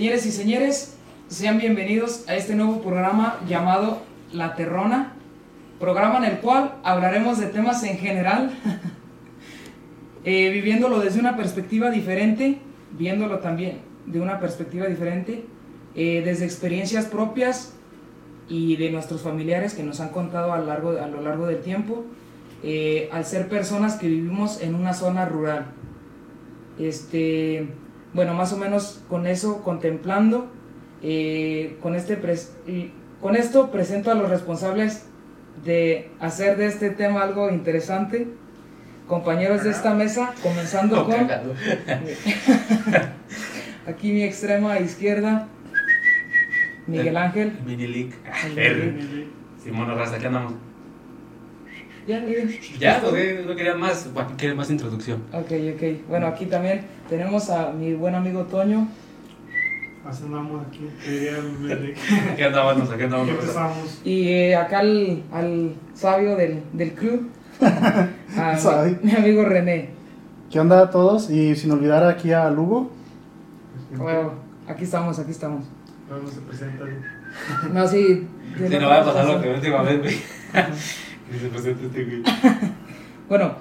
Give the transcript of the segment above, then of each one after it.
Señores y señores, sean bienvenidos a este nuevo programa llamado La Terrona, programa en el cual hablaremos de temas en general, eh, viviéndolo desde una perspectiva diferente, viéndolo también de una perspectiva diferente, eh, desde experiencias propias y de nuestros familiares que nos han contado a lo largo, del tiempo, eh, al ser personas que vivimos en una zona rural. Este, bueno, más o menos con eso, contemplando, eh, con, este y con esto presento a los responsables de hacer de este tema algo interesante. Compañeros de esta mesa, comenzando con aquí mi extrema izquierda, Miguel Ángel. Mini League. El R. Simón Raza, ¿qué andamos? Ya, miren. Ya, no, no quería más, quería más introducción. Ok, ok. Bueno, aquí también tenemos a mi buen amigo Toño. Así andamos aquí. ¿Qué andamos? ¿Qué Aquí andamos? empezamos. Y eh, acá al, al sabio del, del club, a mi, Sabio. mi amigo René. ¿Qué onda a todos? Y sin olvidar aquí a Lugo. Bueno, aquí estamos, aquí estamos. Luego se presenta. No, sí. lo no va a pasar lo que última este. Bueno,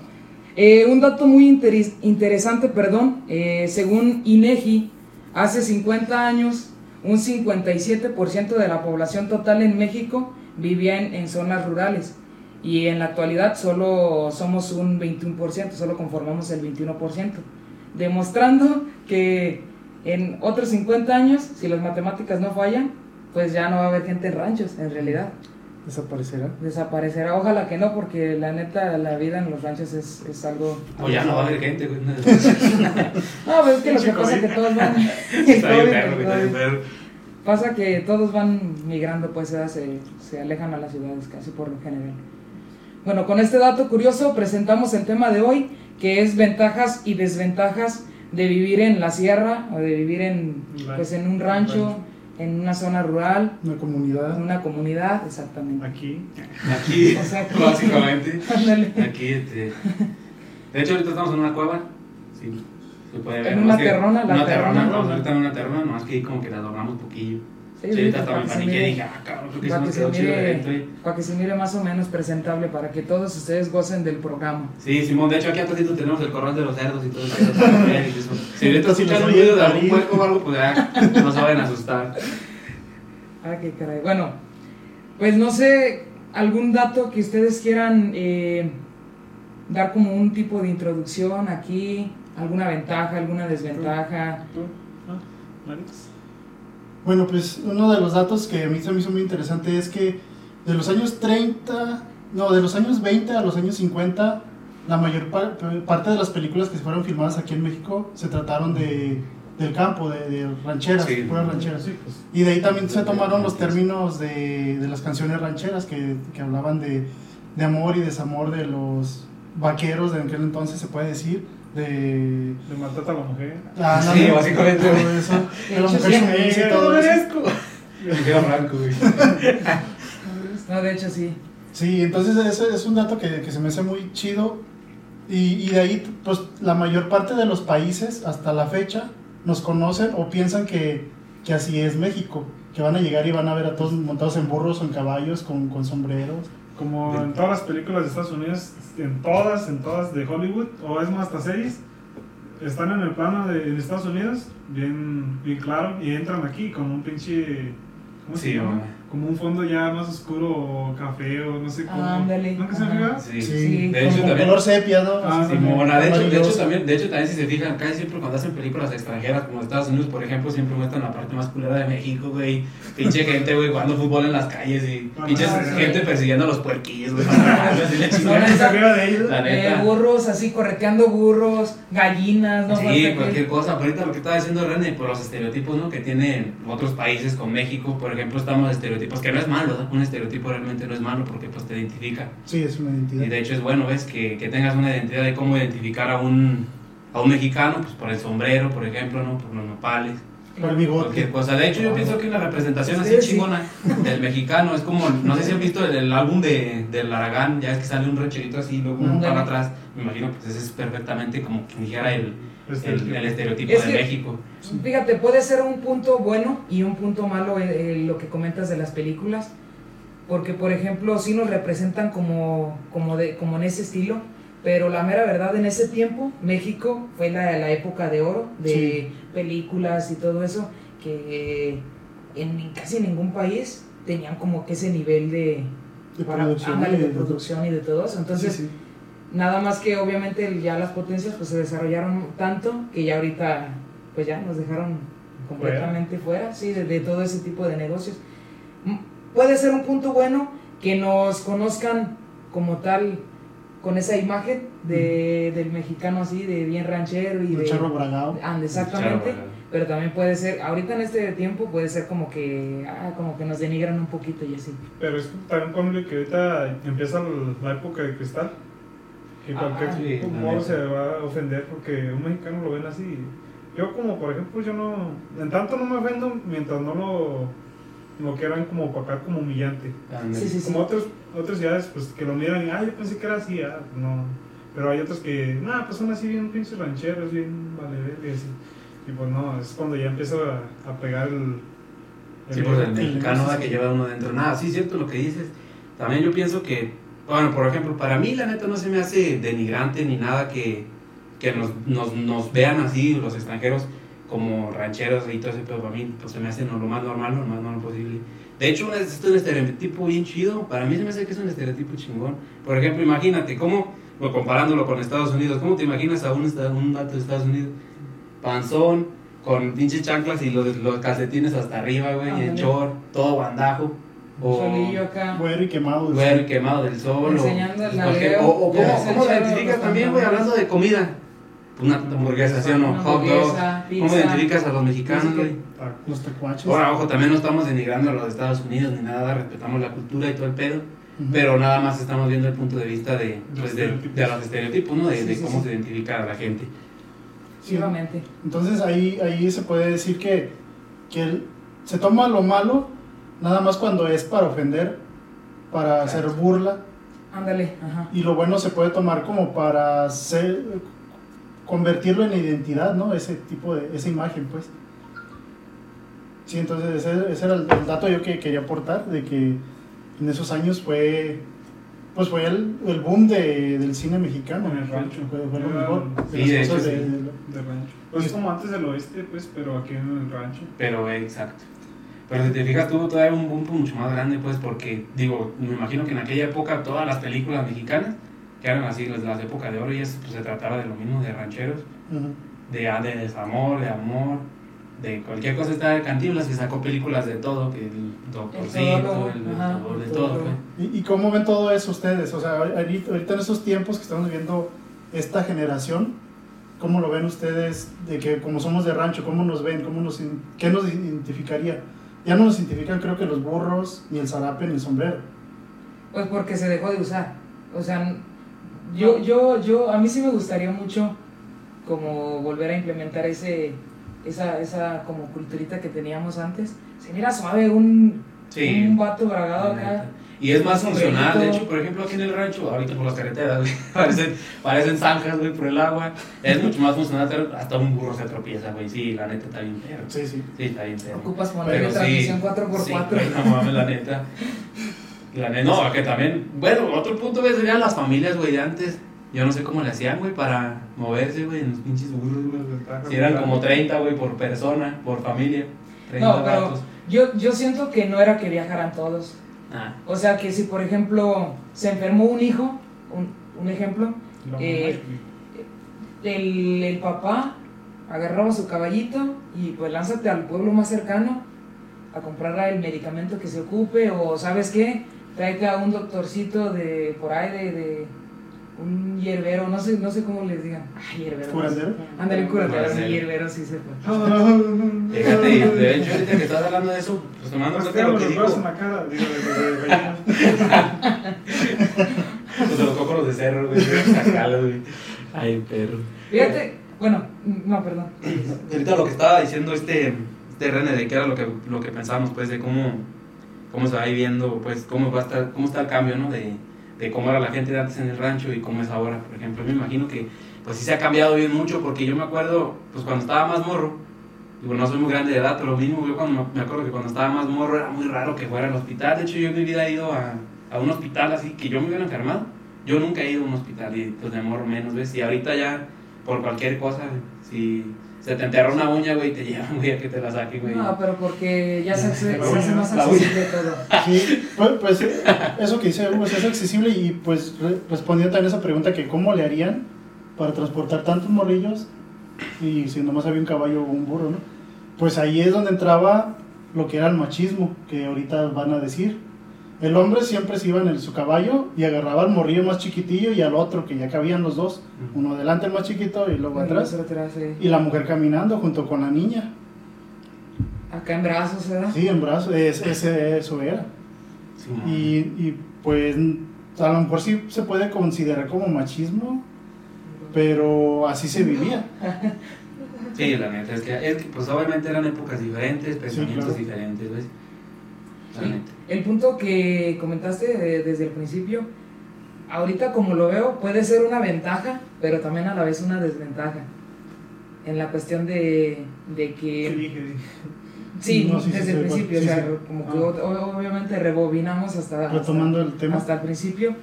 eh, un dato muy interes- interesante, perdón, eh, según INEGI, hace 50 años, un 57% de la población total en México vivía en, en zonas rurales. Y en la actualidad solo somos un 21%, solo conformamos el 21%, demostrando que en otros 50 años, si las matemáticas no fallan, pues ya no va a haber gente en ranchos, en realidad Desaparecerá. desaparecerá. Ojalá que no, porque la neta, la vida en los ranchos es, es algo. O ya no va a haber gente, güey. No, pues es que lo que pasa es que todos van. Está bien COVID, perro, güey, está bien COVID. perro. Pasa que todos van migrando, pues se, se alejan a las ciudades casi por lo general. Bueno, con este dato curioso presentamos el tema de hoy, que es ventajas y desventajas de vivir en la sierra o de vivir en, pues, en un rancho, en una zona rural, Una en comunidad. una comunidad, exactamente. Aquí. Aquí, O sea, aquí- básicamente. Ándale. Aquí, este. De hecho, ahorita estamos en una cueva. Sí, se puede ver. En una terrona, la una terrona. Estamos ahorita en una terrona, nomás que ahí como que la adornamos un poquillo. Sí, Sí, ahorita para estaba en que mire- dije, ah, cabrón, creo que para que se mire, para que se mire más o menos presentable, para que todos ustedes gocen del programa. Sí, Simón, de hecho aquí atrásito tenemos el corral de los cerdos y todo eso. Si ahorita Si escuchan un ruido de algún hueco o algo, pues ya no se vayan a asustar. Ah, qué caray. Bueno, pues no sé, algún dato que ustedes quieran eh, dar como un tipo de introducción aquí, alguna ventaja, alguna desventaja. ¿Tú? ¿Ah? ¿Marix? Bueno, pues uno de los datos que a mí se me hizo muy interesante es que de los años 30, no, de los años 20 a los años 50, la mayor par- parte de las películas que se fueron filmadas aquí en México se trataron de, del campo, de, de rancheras, Sí. puras rancheras. Sí, pues. Y de ahí también se tomaron los términos de, de las canciones rancheras que, que hablaban de, de amor y desamor de los vaqueros de aquel entonces, se puede decir. De. Le maltrata a la mujer. Ah, Sí, no, básicamente. todo eso. De la mujer sí, sumisa y todo merezco. Blanco, güey. No, de hecho sí. Sí, entonces ese es un dato que, que se me hace muy chido. Y, y de ahí, pues la mayor parte de los países hasta la fecha nos conocen o piensan que, que así es México. Que van a llegar y van a ver a todos montados en burros o en caballos con, con sombreros. Como en todas las películas de Estados Unidos, en todas, en todas de Hollywood, o es más, hasta series, están en el plano de, de Estados Unidos, bien, bien claro, y entran aquí con un pinche. ¿Cómo se llama? Como un fondo ya más oscuro, o café, o no sé cómo. Ándale, ¿Nunca se ajá. fija? Sí. Sí, De hecho, también. color sepia, ¿no? Ah, sí, como Simona, de hecho, de hecho, también, de hecho, también si se fijan, casi siempre cuando hacen películas extranjeras como Estados Unidos, por ejemplo, siempre muestran la parte más culera de México, güey. Pinche gente, güey, jugando fútbol en las calles y Ah, pinches sí. gente persiguiendo a los puerquillos, güey. No, chingan. ¿Nadie se arriba Eh, neta. burros así correteando burros, gallinas, ¿no? Sí, que- cualquier cosa. Pero ahorita lo que estaba diciendo René, por los estereotipos ¿no? que tienen otros países con México, por ejemplo, estamos estereotipos, que no es malo, ¿no? un estereotipo realmente no es malo porque pues te identifica. Sí, es una identidad. Y de hecho es bueno, ¿ves? Que, que tengas una identidad de cómo identificar a un, a un mexicano, pues por el sombrero, por ejemplo, ¿no? Por los nopales, Por el bigote. cualquier cosa. De hecho, yo pienso que la representación así Ustedes sí. chingona del mexicano es como, no sé si han visto el, el álbum de, del Aragán, ya es que sale un rancherito así, luego un para atrás. Me imagino que ese es perfectamente como quien dijera el, el, el estereotipo Es de que- México. Fíjate, puede ser un punto bueno y un punto malo eh, lo que comentas de las películas. Porque, por ejemplo, sí nos representan como, como, de, como en ese estilo. Pero la mera verdad, en ese tiempo, México fue la, la época de oro de Sí. películas y todo eso. Que en casi ningún país tenían como que ese nivel de, De para- producción ándale, y de de- producción y de todo eso. Entonces, Sí, sí. Nada más que obviamente ya las potencias pues se desarrollaron tanto que ya ahorita pues ya nos dejaron completamente fuera, sí, de, de todo ese tipo de negocios. Mm, Puede ser un punto bueno que nos conozcan como tal con esa imagen de, del mexicano así, de bien ranchero y de... charro bragado. Ande, exactamente. Claro, Pero también puede ser, ahorita en este tiempo puede ser como que, ah, como que nos denigran un poquito y así. Pero es también ponle que ahorita empieza la época de cristal. Que Ah, cualquier sí, modo se va a ofender porque un mexicano lo ven así. Yo como por ejemplo yo no, en tanto no me ofendo mientras no lo, lo quieran como para acá como humillante. Sí, sí, sí. Como otros, otras ciudades pues que lo miran y, ah, yo pensé que era así, ah, no. Pero hay otros que, nah, pues son así bien pinches rancheros, bien vale, y así. Y pues no, es cuando ya empieza a, a pegar el... Sí, pues el el- mexicano que lleva uno dentro. Nada, sí es cierto lo que dices. También yo pienso que, bueno, por ejemplo, para mí la neta no se me hace denigrante ni nada que, que nos, nos, nos vean así los extranjeros como rancheros y todo ese pedo. Para mí pues se me hace lo más normal, lo más normal posible. De hecho, es esto es un estereotipo bien chido. Para mí se me hace que es un estereotipo chingón. Por ejemplo, imagínate, ¿cómo, bueno, comparándolo con Estados Unidos, ¿cómo te imaginas a un, un dato de Estados Unidos? Panzón, con pinches chanclas y los, los calcetines hasta arriba, güey, y el Ándale. short, todo bandajo. O Solillo acá. Güero y quemado. güey, quemado del sol. Enseñando el o, cualquier- nalgueo. o, o cómo, cómo identificas también, güey, hablando de comida. Una hamburguesa, ¿sí o no? Hot dog. Hamburguesa, ¿Cómo pizza. identificas a los mexicanos, güey? Los tecuaches. Ahora, ojo, también no estamos denigrando a los de Estados Unidos ni nada, respetamos la cultura y todo el pedo. Ujú. Pero nada más estamos viendo el punto de vista de, Los pues, de, estereotipos. de los estereotipos, ¿no? De, Sí, de sí, cómo sí. se identifica a la gente. Sí. Efectivamente. Entonces ahí, ahí se puede decir que, que el- se toma lo malo nada más cuando es para ofender, para hacer burla, Ándale, ajá. y lo bueno se puede tomar como para ser, convertirlo en identidad, ¿no? Ese tipo de, esa imagen, pues. Sí, entonces ese, ese era el, el dato yo que quería aportar, de que en esos años fue, pues fue el, el boom de, del cine mexicano. En el rancho. Fue, fue lo mejor. de Sí, de hecho, de- sí. de- De rancho. Pues es como antes del oeste, pues, pero aquí en el rancho. Pero, exacto. Pero si te fijas, tuvo todavía un boom mucho más grande, pues, porque, digo, me imagino que en aquella época todas las películas mexicanas, que eran así, las, las épocas de oro, y eso, pues se trataba de lo mismo, de rancheros, Ujú. de, de desamor, de amor, de cualquier cosa. Está de Cantinflas que sacó películas de todo, que el doctorcito, el, doctor, de todo, pues. ¿Y, y cómo ven todo eso ustedes? O sea, ahorita, ahorita en esos tiempos que estamos viviendo esta generación, ¿cómo lo ven ustedes? De que como somos de rancho, ¿cómo nos ven? ¿Cómo nos, ¿Qué nos identificaría? Ya no nos identifican creo que los burros, ni el zarape, ni el sombrero. Pues porque se dejó de usar. O sea, yo, yo, yo, a mí sí me gustaría mucho como volver a implementar ese, esa, esa como culturita que teníamos antes. Se mira suave un, Sí. un vato bragado acá. Y es más Un funcional, de hecho, por ejemplo, aquí en el rancho, ahorita por las carreteras, güey, parecen, parecen zanjas, güey, por el agua. Es mucho más funcional, pero hasta un burro se tropieza, güey. Sí, la neta está bien perro. Sí, sí. Sí, está bien perro. Ocupas ponerle Pero sí, transmisión 4x4. sí, güey, no mames, la neta. La neta, no, que también, bueno, otro punto, güey, serían las familias, güey, de antes. Yo no sé cómo le hacían, güey, para moverse, güey, en los pinches burros, güey. Si eran como 30, güey, por persona, por familia. 30 No, pero yo, yo siento que no era que viajaran todos. Ah, O sea, que si por ejemplo se enfermó un hijo, un, un ejemplo, Eh, el, el papá agarraba su caballito y pues lánzate al pueblo más cercano a comprar el medicamento que se ocupe o sabes qué, tráete a un doctorcito de por ahí de, de un hierbero, no sé, no sé cómo les digan. Ah, hierbero. ¿Curandero? Ándale, un curandero, sí, hierbero sí se fue. Fíjate, y de hecho, ahorita que estás hablando de eso, pues tomando en Pues cuenta lo los que dijo, en la cara, digo, de- de- de gallina. pues los cócoros de cerro, güey, güey. Ay, perro. Fíjate, bueno, no, perdón. Ahorita lo que estaba diciendo este, este René, de que era lo que, lo que pensábamos, pues, de cómo, cómo se va viviendo, pues, cómo va a estar, cómo está el cambio, ¿no? De, de cómo era la gente de antes en el rancho y cómo es ahora, por ejemplo. Me imagino que pues sí se ha cambiado bien mucho porque yo me acuerdo, pues cuando estaba más morro, digo, no soy muy grande de edad, pero lo mismo, yo cuando, me acuerdo que cuando estaba más morro era muy raro que fuera al hospital. De hecho, yo en mi vida he ido a, a un hospital así que yo me hubiera enfermado. Yo nunca he ido a un hospital y pues de morro menos, ¿ves? Y ahorita ya, por cualquier cosa, si se te enterra una uña, güey, te llevan, güey, a que te la saquen, güey. No, pero porque ya se, se, se hace más accesible todo. Sí, pues, pues, eso que dice Hugo, es accesible y pues re- respondiendo también a esa pregunta que cómo le harían para transportar tantos morrillos y si nomás había un caballo o un burro, ¿no? Pues ahí es donde entraba lo que era el machismo, que ahorita van a decir. El hombre siempre se iba en el- su caballo y agarraba al morrillo más chiquitillo y al otro, que ya cabían los dos, uno adelante el más chiquito y luego atrás, Atrás, sí. y la mujer caminando junto con la niña. Acá en brazos, ¿verdad? Sí, en brazos, es- ese, eso era. Sí. Y, y, pues a lo mejor sí se puede considerar como machismo, pero así se vivía. Sí, la neta, es que, es que, pues obviamente eran épocas diferentes, pensamientos claro. diferentes, ¿ves? Sí. neta. El punto que comentaste de- desde el principio, ahorita como lo veo, puede ser una ventaja, pero también a la vez una desventaja. En la cuestión de, de ¿Qué que... dije? Sí, No, sí, sí, desde sí, el principio, sí, o sea, sí. como que Ah. obviamente rebobinamos hasta, hasta, Retomando el tema. hasta el principio.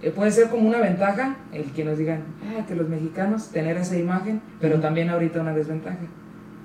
Eh, puede ser como una ventaja el que nos digan ah, que los mexicanos tener esa imagen, pero Ujú. también ahorita una desventaja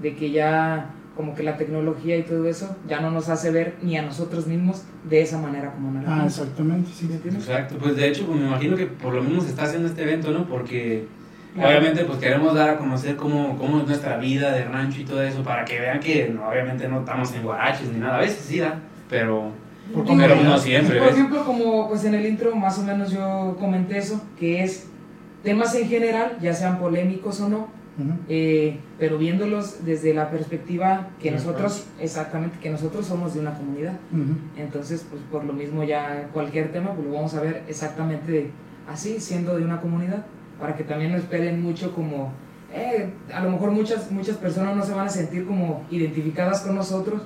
de que ya como que la tecnología y todo eso ya no nos hace ver ni a nosotros mismos de esa manera como nos Ah, exactamente, sí. ¿Me entiendes? Exacto, pues de hecho, pues me imagino que por lo mismo se está haciendo este evento, ¿no? Porque Claro. obviamente pues queremos dar a conocer cómo, cómo es nuestra vida de rancho y todo eso, para que vean que no, obviamente no estamos en guaraches ni nada, a veces sí da, pero, Por Digo, pero no siempre, Por ¿ves? ejemplo, como pues en el intro más o menos yo comenté eso, que es temas en general, ya sean polémicos o no, Eh, pero viéndolos desde la perspectiva que nosotros, exactamente, que nosotros somos de una comunidad. Entonces, pues por lo mismo ya cualquier tema, pues lo vamos a ver exactamente así, siendo de una comunidad, para que también no esperen mucho como, eh, a lo mejor muchas, muchas personas no se van a sentir como identificadas con nosotros,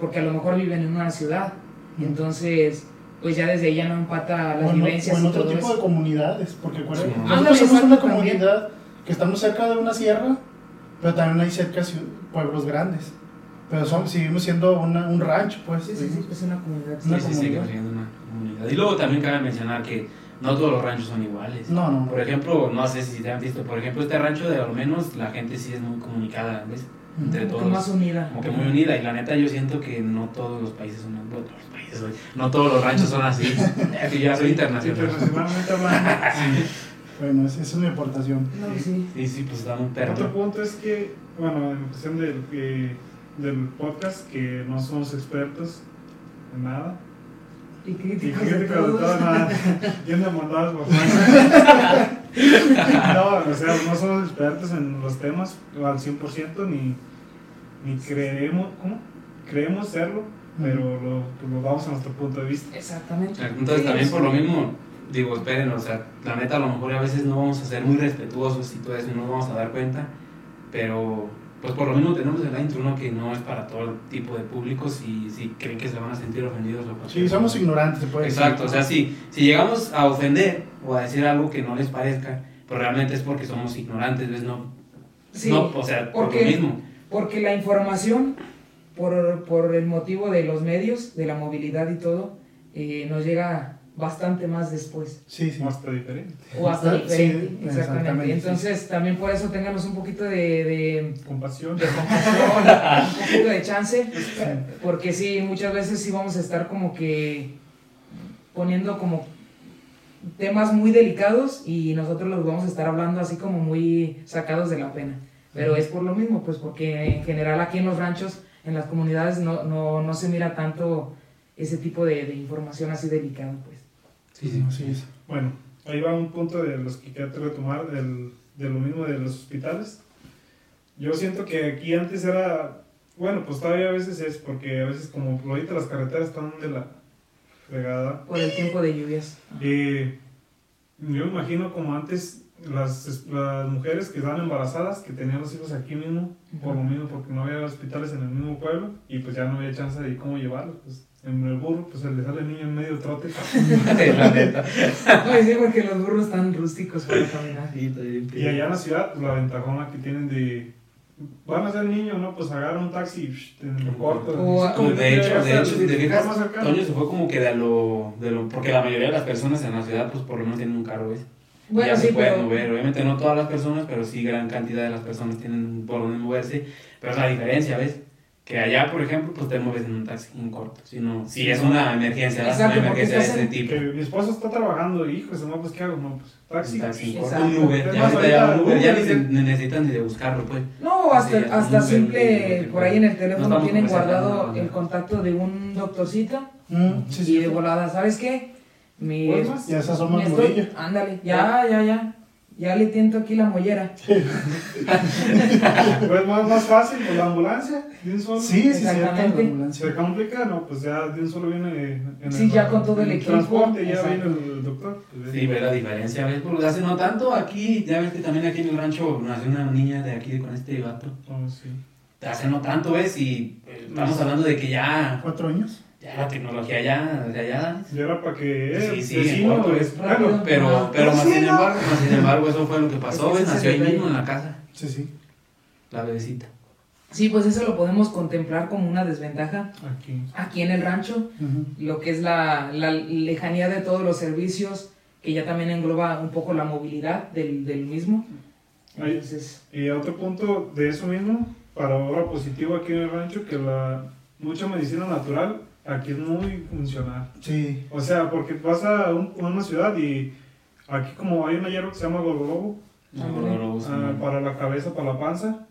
porque a lo mejor viven en una ciudad, entonces, pues ya desde ahí ya no empata las O en, o vivencias en y otro todo tipo eso. de comunidades, porque Sí. nosotros somos una también. Que estamos cerca de una sierra, pero también hay cerca pueblos grandes. Pero somos, seguimos siendo una- un rancho, pues. Sí, sí, sí, es una comunidad. Una Sí, sí, sí, comunidad. que siendo una comunidad. Y luego también cabe mencionar que no todos los ranchos son iguales. No, no, no. Por ejemplo, no sé si te han visto, por ejemplo, este rancho de al menos la gente sí es muy comunicada, ¿ves? Entre Como que todos. más unida. Como que muy unida y la neta yo siento que no todos los países son bueno, todos los países, güey, no todos los ranchos son así. Es que ya soy internacional. Internacionalmente hablando. Bueno, esa esa es mi aportación. No, sí. Sí, sí, pues está muy perro. Otro punto es que, bueno, en cuestión del, que- del podcast, que no somos expertos en nada. Y Y críticos de críticos de todo, nada. Yendo mandados por. No, o sea, no somos expertos en los temas al 100%, ni, ni creemos, ¿cómo? Creemos serlo, pero lo, pues lo damos a nuestro punto de vista. Exactamente. Entonces también por lo mismo, digo, esperen, o sea, la neta a lo mejor a veces no vamos a ser muy respetuosos y todo eso, no nos vamos a dar cuenta, pero pues por lo mismo tenemos el intro, ¿no? Que no es para todo tipo de públicos y si creen que se van a sentir ofendidos o Sí, somos cosa. ignorantes, se puede decir. Exacto, o sea, si, si llegamos a ofender o a decir algo que no les parezca, pues realmente es porque somos ignorantes, ¿ves? No, Sí, no o sea, por porque- lo mismo. Porque la información, por, por el motivo de los medios, de la movilidad y todo, eh, nos llega bastante más después. Sí, sí. O hasta diferente. O hasta Sí, diferente. exactamente, sí. Entonces, también por eso ténganos un poquito de, de, Compasión. de compasión, un poquito de chance. Porque sí, muchas veces sí vamos a estar como que poniendo como temas muy delicados y nosotros los vamos a estar hablando así como muy sacados de la pena. Pero es por lo mismo, pues porque en general aquí en los ranchos, en las comunidades, no, no, no se mira tanto ese tipo de, de información así delicada, pues. Sí, sí. Así es. Bueno, ahí va un punto de los que quiero retomar, del, de lo mismo de los hospitales. Yo siento que aquí antes era, bueno, pues todavía a veces es, porque a veces como ahorita las carreteras están de la fregada. Por el tiempo de lluvias. Eh, yo imagino como antes las, las mujeres que estaban embarazadas, que tenían los hijos aquí mismo, por lo mismo, porque no había hospitales en el mismo pueblo y pues ya no había chance de cómo llevarlos. Pues En el burro, pues se le sale el niño en medio trote. la neta. Ay, sí, porque los burros están rústicos para caminar. Sí, Y allá en la ciudad, pues la ventajona que tienen de. Van a ser niños, ¿no? Pues agarran un taxi y en lo corto. O- de hecho, de hecho, si te fijas. Toño se fue como que de lo, de lo. Porque la mayoría de las personas en la ciudad, pues por lo menos tienen un carro, ¿ves? Bueno, ya sí, se pueden pero. mover. Obviamente no todas las personas, pero sí gran cantidad de las personas tienen por donde moverse. Pero es la diferencia, ¿ves? Que allá, por ejemplo, pues te mueves en un taxi en corto. Si, no, si es una emergencia. Exacto, una porque emergencia de estás ese en- tipo. Que mi esposo está trabajando y, hijo, no, pues ¿qué hago? No, pues taxi. Un taxi en corto, un Uber. Ya ahorita Uber ni, Uber se- ya- ni necesitan ni de buscarlo, pues. No, hasta, Sí, hasta simple, por ahí en el No teléfono tienen guardado nada. el contacto de un doctorcito Mm, sí, y sí. de volada, ¿sabes qué? Mi, Pues. Ya se asoma el ándale, ya, ya, ya, ya le tiento aquí la mollera. Pues más, más fácil, pues la ambulancia, de un solo. Sí, sí. Exactamente. la ambulancia. Se complica, no, pues ya de un solo viene en Sí, ya con todo el equipo, transporte, ya exacto. viene el doctor. pues, Sí, ve la diferencia, ¿ves? Porque hace no tanto aquí, ya ves que también aquí en el rancho nació una niña de aquí con este vato. Oh, sí. Hace no tanto, ¿ves? Y eh, estamos hablando de que ya, Cuatro años. Ya la tecnología ya, ya, ya Y era para que eh, Sí, sí, vecino, pues, es rápido. Pero, pero más sin Vecino. embargo, más sin embargo, eso fue lo que pasó, Es que ¿ves? ese Nació ahí mismo en la casa, Sí, sí. la bebecita. Sí, pues eso lo podemos contemplar como una desventaja aquí. aquí en el rancho, Ujú. lo que es la, la lejanía de todos los servicios, que ya también engloba un poco la movilidad del, del mismo. Entonces, Y otro punto de eso mismo, para ahora positivo aquí en el rancho, que la mucha medicina natural aquí es muy funcional. Sí. O sea, porque vas a, un- a una ciudad y aquí como hay una hierba que se llama gololobo, Ándale. ah, para la cabeza, para la panza,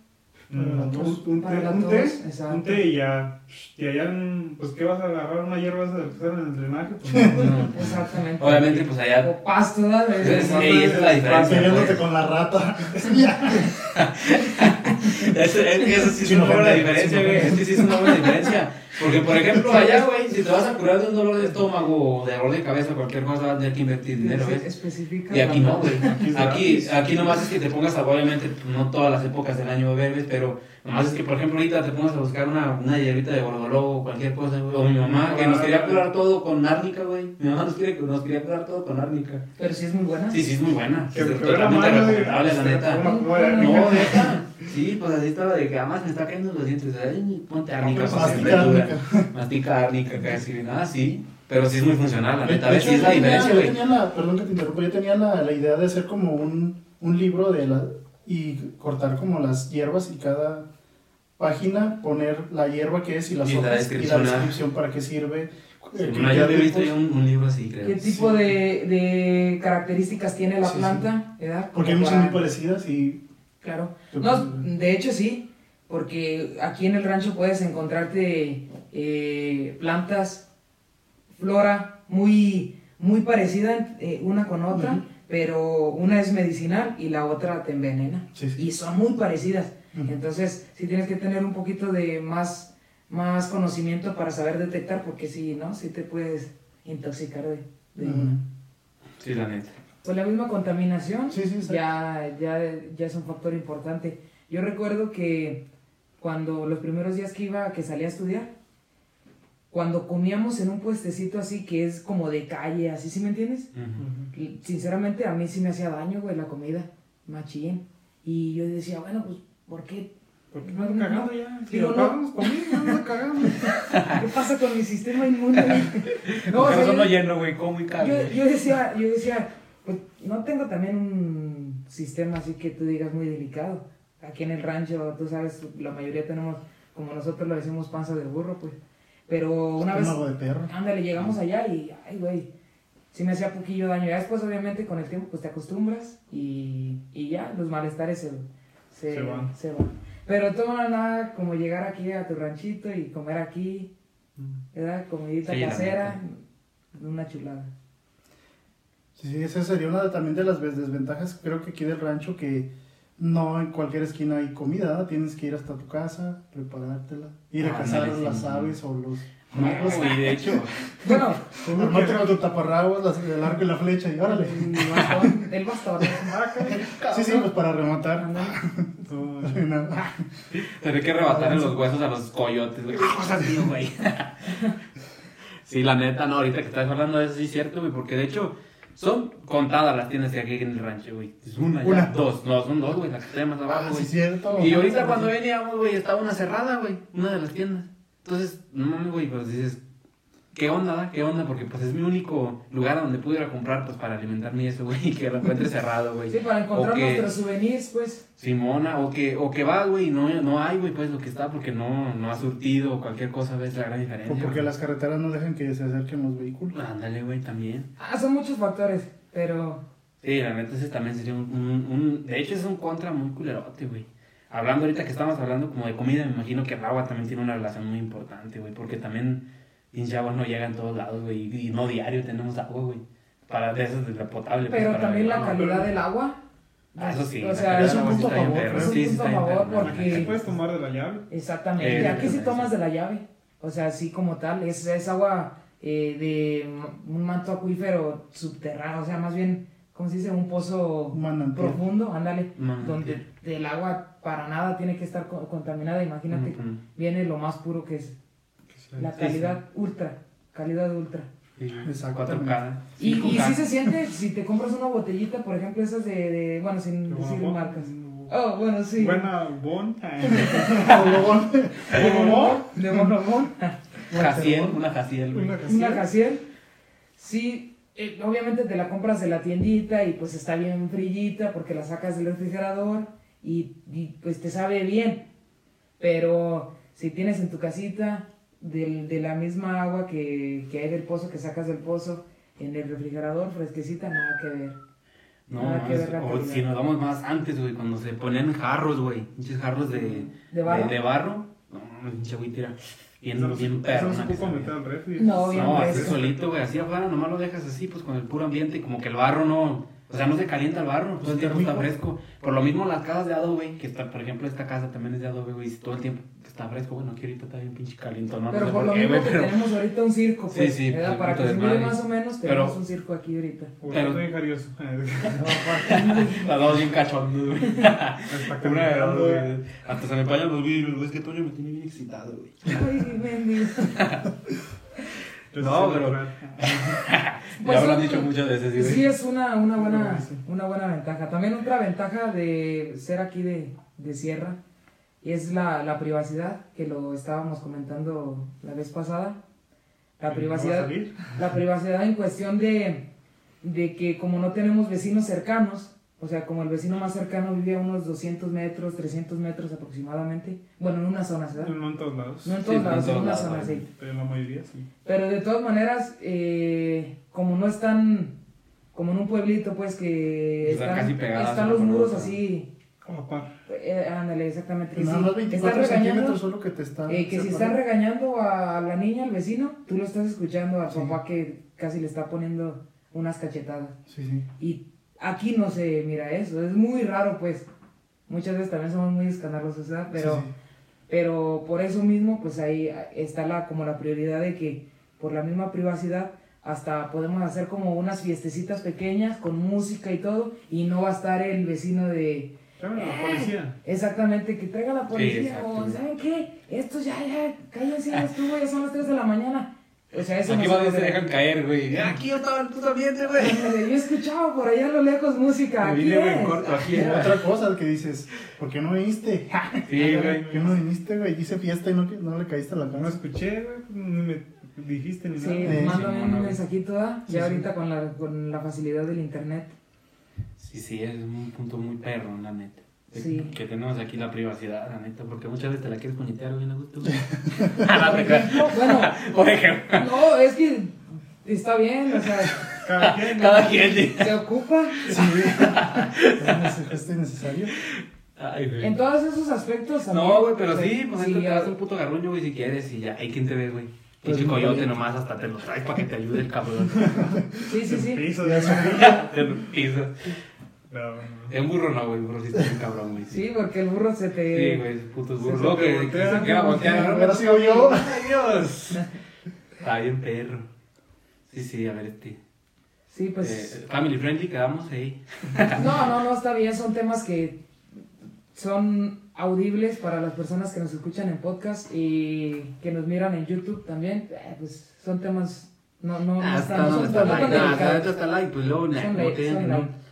mm, la tos. un, un Para té, la un té, exacto. un té y ya, y allá, en- pues ¿qué vas a agarrar? ¿Una hierba esa de que en el drenaje? Pues no. No. exactamente. Obviamente, pues allá, O pasto, ¿verdad? Sí, sí, esa es la diferencia. Peleándote pues. con la rata. Eso, es que eso sí es una buena diferencia, güey. Es que sí es una buena diferencia. Porque, por ejemplo, allá, güey, si te vas a curar de un dolor de estómago o de dolor de cabeza o cualquier cosa, vas a tener que invertir dinero, ¿ves? Especifica. Y aquí no, güey. Aquí Aquí, nomás es que te pongas a, obviamente, no todas las épocas del año beber, pero nomás es que, por ejemplo, ahorita te pongas a buscar una, una hierbita de gordolobo o cualquier cosa, güey. O mi mamá, que nos quería curar todo con árnica, güey. Mi mamá nos, quiere, nos quería curar todo con árnica. Pero sí es muy buena. Sí, sí, es muy buena. Que Es totalmente recomendable, la neta. No, neta. Sí, pues así estaba de que además me está cayendo los dientes. Ay, ponte árnica para que Mastica árnica. Casi. Ah, sí. Pero sí es muy funcional, la neta. ¿Ves? hecho, Sí es la yo tenía- diferencia, yo güey. tenía la, perdón que te interrumpa, yo tenía la, la idea de hacer como un, un libro de la, y cortar como las hierbas y cada página poner la hierba que es y las Y la hojas y la descripción, ah. descripción para qué sirve. eh, Una, yo había visto un, un libro así, creo. ¿Qué tipo Sí. de, de características tiene la Sí, sí. planta? ¿verdad? Porque hay muchas muy parecidas y... Claro. No, de hecho sí, porque aquí en el rancho puedes encontrarte eh, plantas, flora muy, muy parecida eh, una con otra, pero una es medicinal y la otra te envenena. Sí, sí. Y son muy parecidas. Entonces, sí tienes que tener un poquito de más, más conocimiento para saber detectar, porque si no, sí te puedes intoxicar de, de una. Sí, la neta. Pues la misma contaminación Sí, sí, ya, ya, ya es un factor importante. Yo recuerdo que cuando los primeros días que iba, que salía a estudiar, cuando comíamos en un puestecito así que es como de calle, así, ¿sí me entiendes? Ujú. Y, Sinceramente a mí sí me hacía daño, güey, la comida, machín. Y yo decía, bueno, pues, ¿por qué? ¿Por qué me ando cagando ya? Si Digo, lo no. pagamos conmigo, me ando cagando. ¿Qué pasa con mi sistema inmune? no, o sea, yo- lleno, güey, como y yo, yo decía, yo decía, pues no tengo también un sistema así que tú digas muy delicado. Aquí en el rancho, tú sabes, la mayoría tenemos, como nosotros lo decimos, panza de burro, pues. Pero una vez, de perro. ándale, llegamos allá y, ay, güey, sí me hacía poquillo daño. Ya después, obviamente, con el tiempo, pues te acostumbras y, y ya, los malestares se, se, Se van. se van. Pero toma nada como llegar aquí a tu ranchito y comer aquí, ¿verdad? Comidita Sí, casera, una chulada. Sí, sí, esa sería una de- también de las des- desventajas, creo que aquí del rancho, que no en cualquier esquina hay comida, ¿no? tienes que ir hasta tu casa, preparártela, ir a Ah, cazar las aves o los No, conejos, y de hecho, Bueno, armarte con tu taparrabos, las- el arco y la flecha y órale. el bastón, el bastón. Sí, sí, pues para rematar. Nada. tener que arrebatarle los huesos a los coyotes, güey. ¿Qué güey? Sí, la neta, no, ahorita que estás hablando de eso, sí es cierto, güey, porque de hecho son contadas las tiendas que hay aquí en el rancho, güey. Es una, ya, Una. dos, no, son dos, güey, la que está más abajo, Ah, güey. sí, cierto. y ahorita cuando veníamos, güey, estaba una cerrada, güey, una de las tiendas. Entonces, no mames, güey, pues dices, ¿qué onda, da? ¿Qué onda? Porque pues es mi único lugar a donde pude ir a comprar, pues para alimentarme y eso, güey, y que lo encuentre cerrado, güey. Sí, para encontrar O que- nuestros souvenirs, pues. Simona, o que, o que va, güey, y no, no hay, güey, pues lo que está porque no, no ha surtido o cualquier cosa, ves la gran diferencia. O porque güey. las carreteras no dejan que se acerquen los vehículos. Ándale, güey, también. Ah, son muchos factores, pero Sí, la neta, ese también sería un, un, un- De hecho, es un contra muy culerote, güey. Hablando ahorita que estamos hablando como de comida, me imagino que el agua también tiene una relación muy importante, güey. Porque también pinche agua no llega en todos lados, güey. Y no diario tenemos agua, güey. Para de esas de la potable. pues, pero para también la calidad del agua. Ah, eso sí. O sea, es un sí punto a favor, perro, es un sí, sí punto a favor porque-. ¿Qué puedes tomar de la llave? Exactamente. Eh, y aquí sí sí, tomas sí. de la llave. O sea, así como tal. Es, es agua eh, de un manto acuífero subterráneo. O sea, más bien, ¿cómo se dice? Un pozo manantial. profundo, ándale. Manantial. Donde el agua para nada tiene que estar co- contaminada. Imagínate, Ujú. viene lo más puro que es la Sí, calidad ultra. Calidad ultra. Sí, Exactamente. 4K. Y, y 5K. sí se siente, si te compras una botellita, por ejemplo, esas de, de- bueno, sin ¿De decir marcas. Oh, bueno, sí. Buena Bon. De Bonobon. Jaciel, una Jaciel, güey. Una Una casilla. Jaciel. Sí, eh, obviamente te la compras de la tiendita y pues está bien frillita porque la sacas del refrigerador y, y, pues te sabe bien. Pero si tienes en tu casita del- de la misma agua que, que hay del pozo, que sacas del pozo, en el refrigerador, fresquecita, nada que ver. No, Nada que es- ver la o si nos vamos más antes, güey, cuando se ponían jarros, güey, pinches jarros de, ¿De barro? de, barro. No, pinche güey, tira. Bien, Eso no bien se- eso no se. No, bien No, así solito, güey, así afuera, nomás lo dejas así, pues con el puro ambiente, como que el barro no, o sea, no se calienta el barro, todo el tiempo está fresco. Por lo mismo las casas de adobe, que está, por ejemplo, esta casa también es de adobe, güey, y todo el tiempo está fresco, bueno, aquí ahorita está bien pinche caliento, no, no pero sé por por lo qué, mismo que pero... tenemos ahorita un circo, Sí, pues, sí, ¿verdad? pues, para que se mire más o menos, Pero- tenemos un circo aquí ahorita. Pero- estoy jarioso. Las dos bien cachondos, güey. Está Una de dos, calentando. güey. Hasta se me empañan los vidrios, güey, es que Toño me tiene bien excitado, güey. Ay, bendito. No, pero- Pues ya lo han son- dicho muchas veces, sí, es una, una, buena, una buena ventaja. También otra ventaja de ser aquí de, de Sierra es la, la privacidad, que lo estábamos comentando la vez pasada. La ¿No va a privacidad, salir? la privacidad en cuestión de, de que como no tenemos vecinos cercanos, o sea, como el vecino más cercano vive a unos 200 metros, 300 metros aproximadamente, bueno, en una zona, ¿verdad? No en todos lados. No en Sí, todos no en lados, en una lados, zona, sí. Pero la mayoría sí. Pero de todas maneras, eh, como no están, como en un pueblito, pues que Están están, casi pegadas están los muros así, Como a par. eh, ándale, exactamente. que Nada si más están 24 regañando, solo que te están. eh, que si están separando. regañando a la niña, al vecino, tú lo estás escuchando a Sí. papá que casi le está poniendo unas cachetadas. Sí, sí. Y aquí no se mira eso, es muy raro, pues. Muchas veces también somos muy escandalosos, ¿verdad? Pero... Sí, sí. Pero por eso mismo, pues ahí está la, como la prioridad de que por la misma privacidad hasta podemos hacer como unas fiestecitas pequeñas con música y todo y no va a estar el vecino de... Llámale a la "Eh", policía. Exactamente, que traiga la policía o ¿saben qué? Esto ya, ya, cállense, ya estuvo, ya son las 3 de la mañana. O sea, eso Aquí no se dejan caer, güey. Aquí yo estaba en puto ambiente, güey. Yo he escuchado por allá a lo lejos música. Aquí en es. corto, aquí. Otra cosa que dices, ¿por qué no viniste? Sí, ¿Por qué no viniste, güey? Hice fiesta y no, no le caíste a la No casa. escuché, güey. Ni me dijiste ni Sí, nada. Eh, mándame sí, un no, no. mensajito, ¿ah? Sí, ya sí. ahorita con la, con la facilidad del internet. Sí, sí, es un punto muy perro, la neta. Sí. Que tenemos aquí la privacidad, la neta, porque muchas veces te la quieres puñetear bien a gusto. Bueno, Por ejemplo, no, es que está bien, o sea, Cada quien. cada quien. se ocupa. Sí. ¿Es necesario? Ay, güey. En todos esos aspectos también. No, güey, pero sí, pues sí, entonces te a- das un puto garruño, güey, si quieres, y ya, hay quien te ve, güey. Pues Pinche muy coyote nomás hasta te lo traes para que te ayude el cabrón. Sí, sí, sí. Piso Ya piso. No, no. En burro no, güey, burro sí está bien cabrón, güey. Sí, porque el burro se Sí, te... güey, putos Se burros. voltea. se yo. ¡Ay, Dios! Está bien perro. Sí, sí, a ver, este. Sí, pues... eh, family friendly, quedamos ahí. No, no, no, está bien, son temas que son audibles para las personas que nos escuchan en podcast y que nos miran en YouTube también. eh, pues son temas no no, no Ah, están- está, no está no, está light, pues no.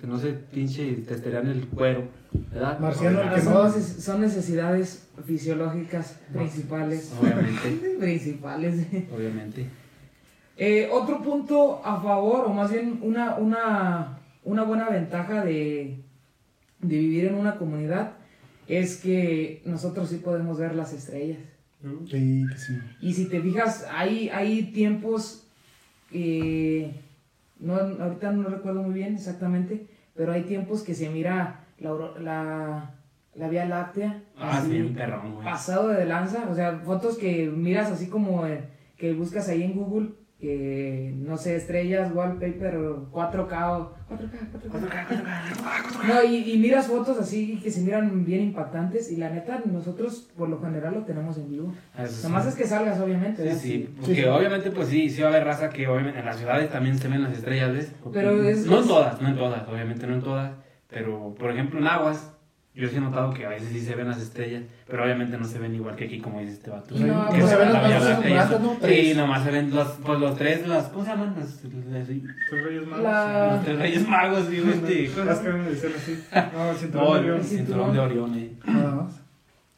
Que no se pinche testean el cuero, ¿verdad? Marciano, son, no- neces- son necesidades fisiológicas principales. Obviamente, principales. obviamente. Eh, otro punto a favor, o más bien una, una, una buena ventaja de, de vivir en una comunidad, es que nosotros sí podemos ver las estrellas. Sí, que sí. Y si te fijas, hay, hay tiempos, eh, no, ahorita no recuerdo muy bien exactamente, pero hay tiempos que se mira la, la, la Vía Láctea. Ah, así, sí, un perrón, güey. pasado de lanza, o sea, fotos que miras así como eh, que buscas ahí en Google, que no sé, estrellas, wallpaper, o 4K o 4K, 4K. No, y, y miras fotos así que se miran bien impactantes y la neta nosotros por lo general lo tenemos en vivo. Ah, eso sí. Nomás es que salgas obviamente. Sí, sí, porque Sí. obviamente pues sí, sí va a haber raza que obviamente en las ciudades también se ven las estrellas, ¿ves? Pero es- No en todas, no en todas, obviamente no en todas, pero por ejemplo en aguas, yo sí he notado que a veces sí se ven las estrellas, pero obviamente no se ven igual que aquí como dice este vato. No, Que pues se ven la las grandes, ¿no? Sí, Tres. nomás se ven los, pues los tres, las, ¿cómo se llaman? Los, los- Los Reyes Magos. La- los tres reyes magos, sí, este. Es que me decían así. No, el cinturón No, de el Orión. cinturón de Orión, eh. Nada más.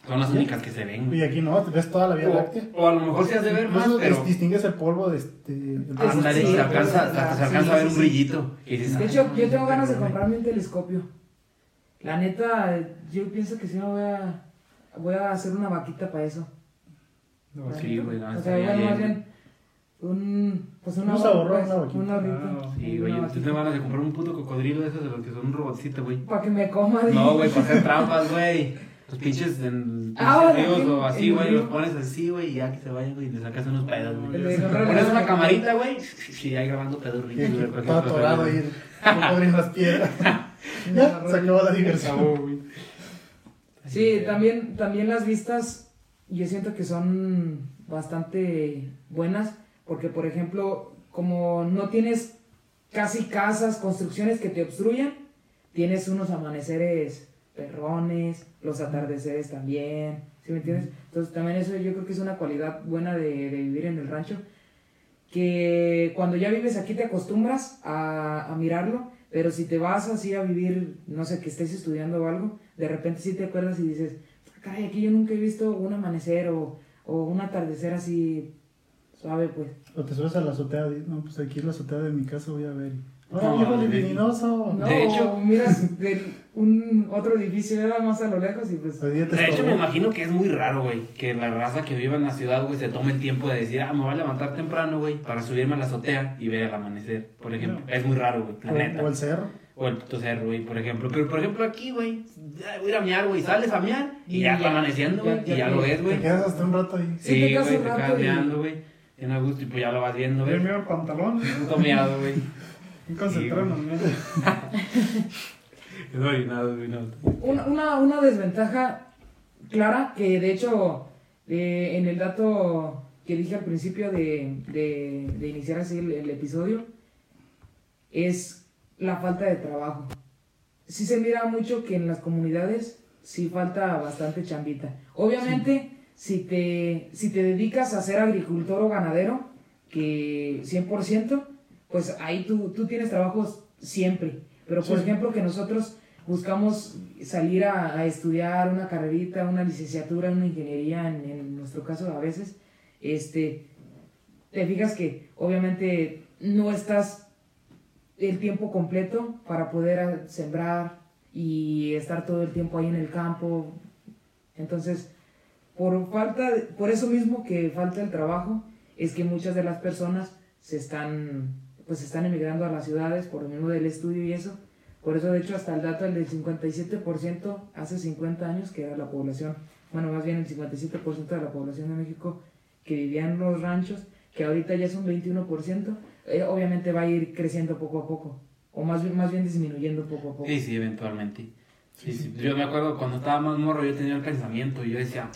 Son las únicas que se ven, Y güey. aquí no, te ves toda la Vía Láctea. O, o a lo mejor se has de ver más, pero... dis- distingues el polvo de este. Ah, Ándale, Sí, se alcanza, se sí, alcanza a ver sí, un sí. brillito. Y dices, De "Ay, hecho, yo tengo ganas de no, no". comprarme un telescopio. La neta, yo pienso que sí me voy a, voy a hacer una vaquita para eso. No, sí, güey, no, O sea, bueno, más bien. bien un, pues una Un pues, una vaquita. un ahorrito. Ah, Sí, güey, vaquita. tengo ganas de comprar un puto cocodrilo de esos de los que son un robotcito, güey. Para que me coma. No, güey, para hacer trampas, güey. Los pinches en Ah, ríos en- o así, en güey, los pones así, güey, y ya que se vayan, güey, y le sacas unos pedos, güey. Pones la- una camarita, güey, y ahí grabando pedos ricos, güey. Todo atorado ahí. No podrían las piedras. ya, se acabó la diversión. Sí, también, también las vistas yo siento que son bastante buenas porque, por ejemplo, como no tienes casi casas, construcciones que te obstruyan, tienes unos amaneceres perrones, los atardeceres también, ¿sí me entiendes? Entonces también eso yo creo que es una cualidad buena de, de vivir en el rancho, que cuando ya vives aquí te acostumbras a, a mirarlo, pero si te vas así a vivir, no sé, que estés estudiando o algo, de repente sí te acuerdas y dices, caray, aquí yo nunca he visto un amanecer o, o un atardecer así suave, pues. O te subes a la azotea. No, pues aquí en la azotea de mi casa voy a ver. No, viejo libidinoso. No, De hecho- miras del- un otro edificio era más a lo lejos y pues... Te De hecho, me imagino que es muy raro, güey, que la raza que vive en la ciudad, güey, se tome el tiempo de decir, ah, me voy a levantar temprano, güey, para subirme a la azotea y ver el amanecer, por ejemplo. Es muy raro, güey, la neta. O, el cerro. O el puto cerro, güey, por ejemplo. Pero, por ejemplo, aquí, güey, voy a ir a mear, güey, sales a mear y, Y ya está amaneciendo, güey, ya y ya te- lo ves, Te güey. quedas hasta un rato ahí. Sí, Sí, te güey, te quedas y- meando, güey. Tiene a gusto y pues ya lo vas viendo, Yo güey. miro el pantalón. Puto meado, güey. No. Una, una, una desventaja clara que de hecho eh, en el dato que dije al principio de, de, de iniciar así el, el episodio es la falta de trabajo. Sí se mira mucho que en las comunidades sí falta bastante chambita. Obviamente, si, te, si te dedicas a ser agricultor o ganadero, que 100%, pues ahí tú, tú tienes trabajos siempre. Pero por Sí. ejemplo que nosotros buscamos salir a, a estudiar una carrerita, una licenciatura, una ingeniería, en, en nuestro caso a veces, este, te fijas que obviamente no estás el tiempo completo para poder sembrar y estar todo el tiempo ahí en el campo. Entonces, por falta, por eso mismo que falta el trabajo, es que muchas de las personas se están, pues están emigrando a las ciudades por lo mismo del estudio y eso. Por eso, de hecho, hasta el dato del 57% hace 50 años, que era la población, bueno, más bien el 57% de la población de México que vivía en los ranchos, que ahorita ya es un 21%, eh, obviamente va a ir creciendo poco a poco, o más bien, más bien disminuyendo poco a poco. Sí, sí, eventualmente. Sí, sí. Yo me acuerdo cuando estaba más morro, yo tenía el pensamiento y yo decía,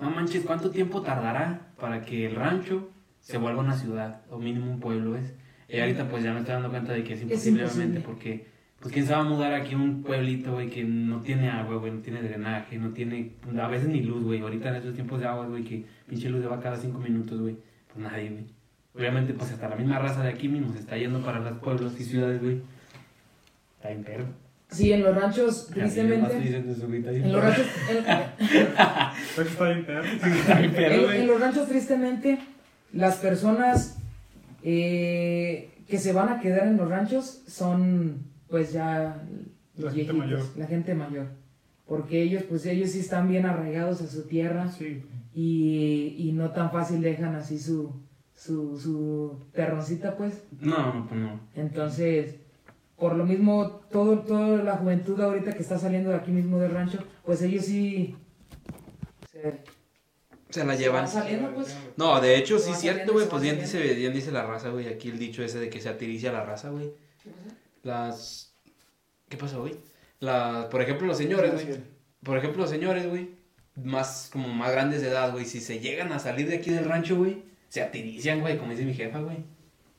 no manches, ¿cuánto tiempo tardará para que el rancho se vuelva una ciudad o mínimo un pueblo, es? Y ahorita pues ya me estoy dando cuenta de que es imposible, imposible. obviamente, porque pues quién se va a mudar aquí a un pueblito, güey, que no tiene agua, güey, no tiene drenaje, no tiene, a veces ni luz, güey. Ahorita en estos tiempos de agua, güey, que pinche luz se va cada cinco minutos, güey. Pues nadie, güey. Obviamente, pues hasta la misma raza de aquí mismo se está yendo para los pueblos y ciudades, güey. Está bien perro. Sí, en los ranchos, tristemente. En los ranchos. Pues está bien perro. En los ranchos, tristemente, las personas eh, que se van a quedar en los ranchos son, pues ya. La gente viejitos, mayor. La gente mayor. Porque ellos, pues ellos sí están bien arraigados a su tierra Sí. y, y no tan fácil dejan así su, su, su terroncita, pues. No, no, pues no. Entonces, por lo mismo, todo, toda la juventud ahorita que está saliendo de aquí mismo del rancho, pues ellos sí. Se, Se la llevan. saliendo, pues. No, de hecho, sí es cierto, güey. Pues bien dice, bien dice la raza, güey. Aquí el dicho ese de que se atiricia la raza, güey. Las. ¿Qué pasó, güey? La... Por ejemplo, los señores, güey. Por ejemplo, los señores, güey. Más, como más grandes de edad, güey. Si se llegan a salir de aquí del rancho, güey. Se atirician, güey, como dice mi jefa, güey.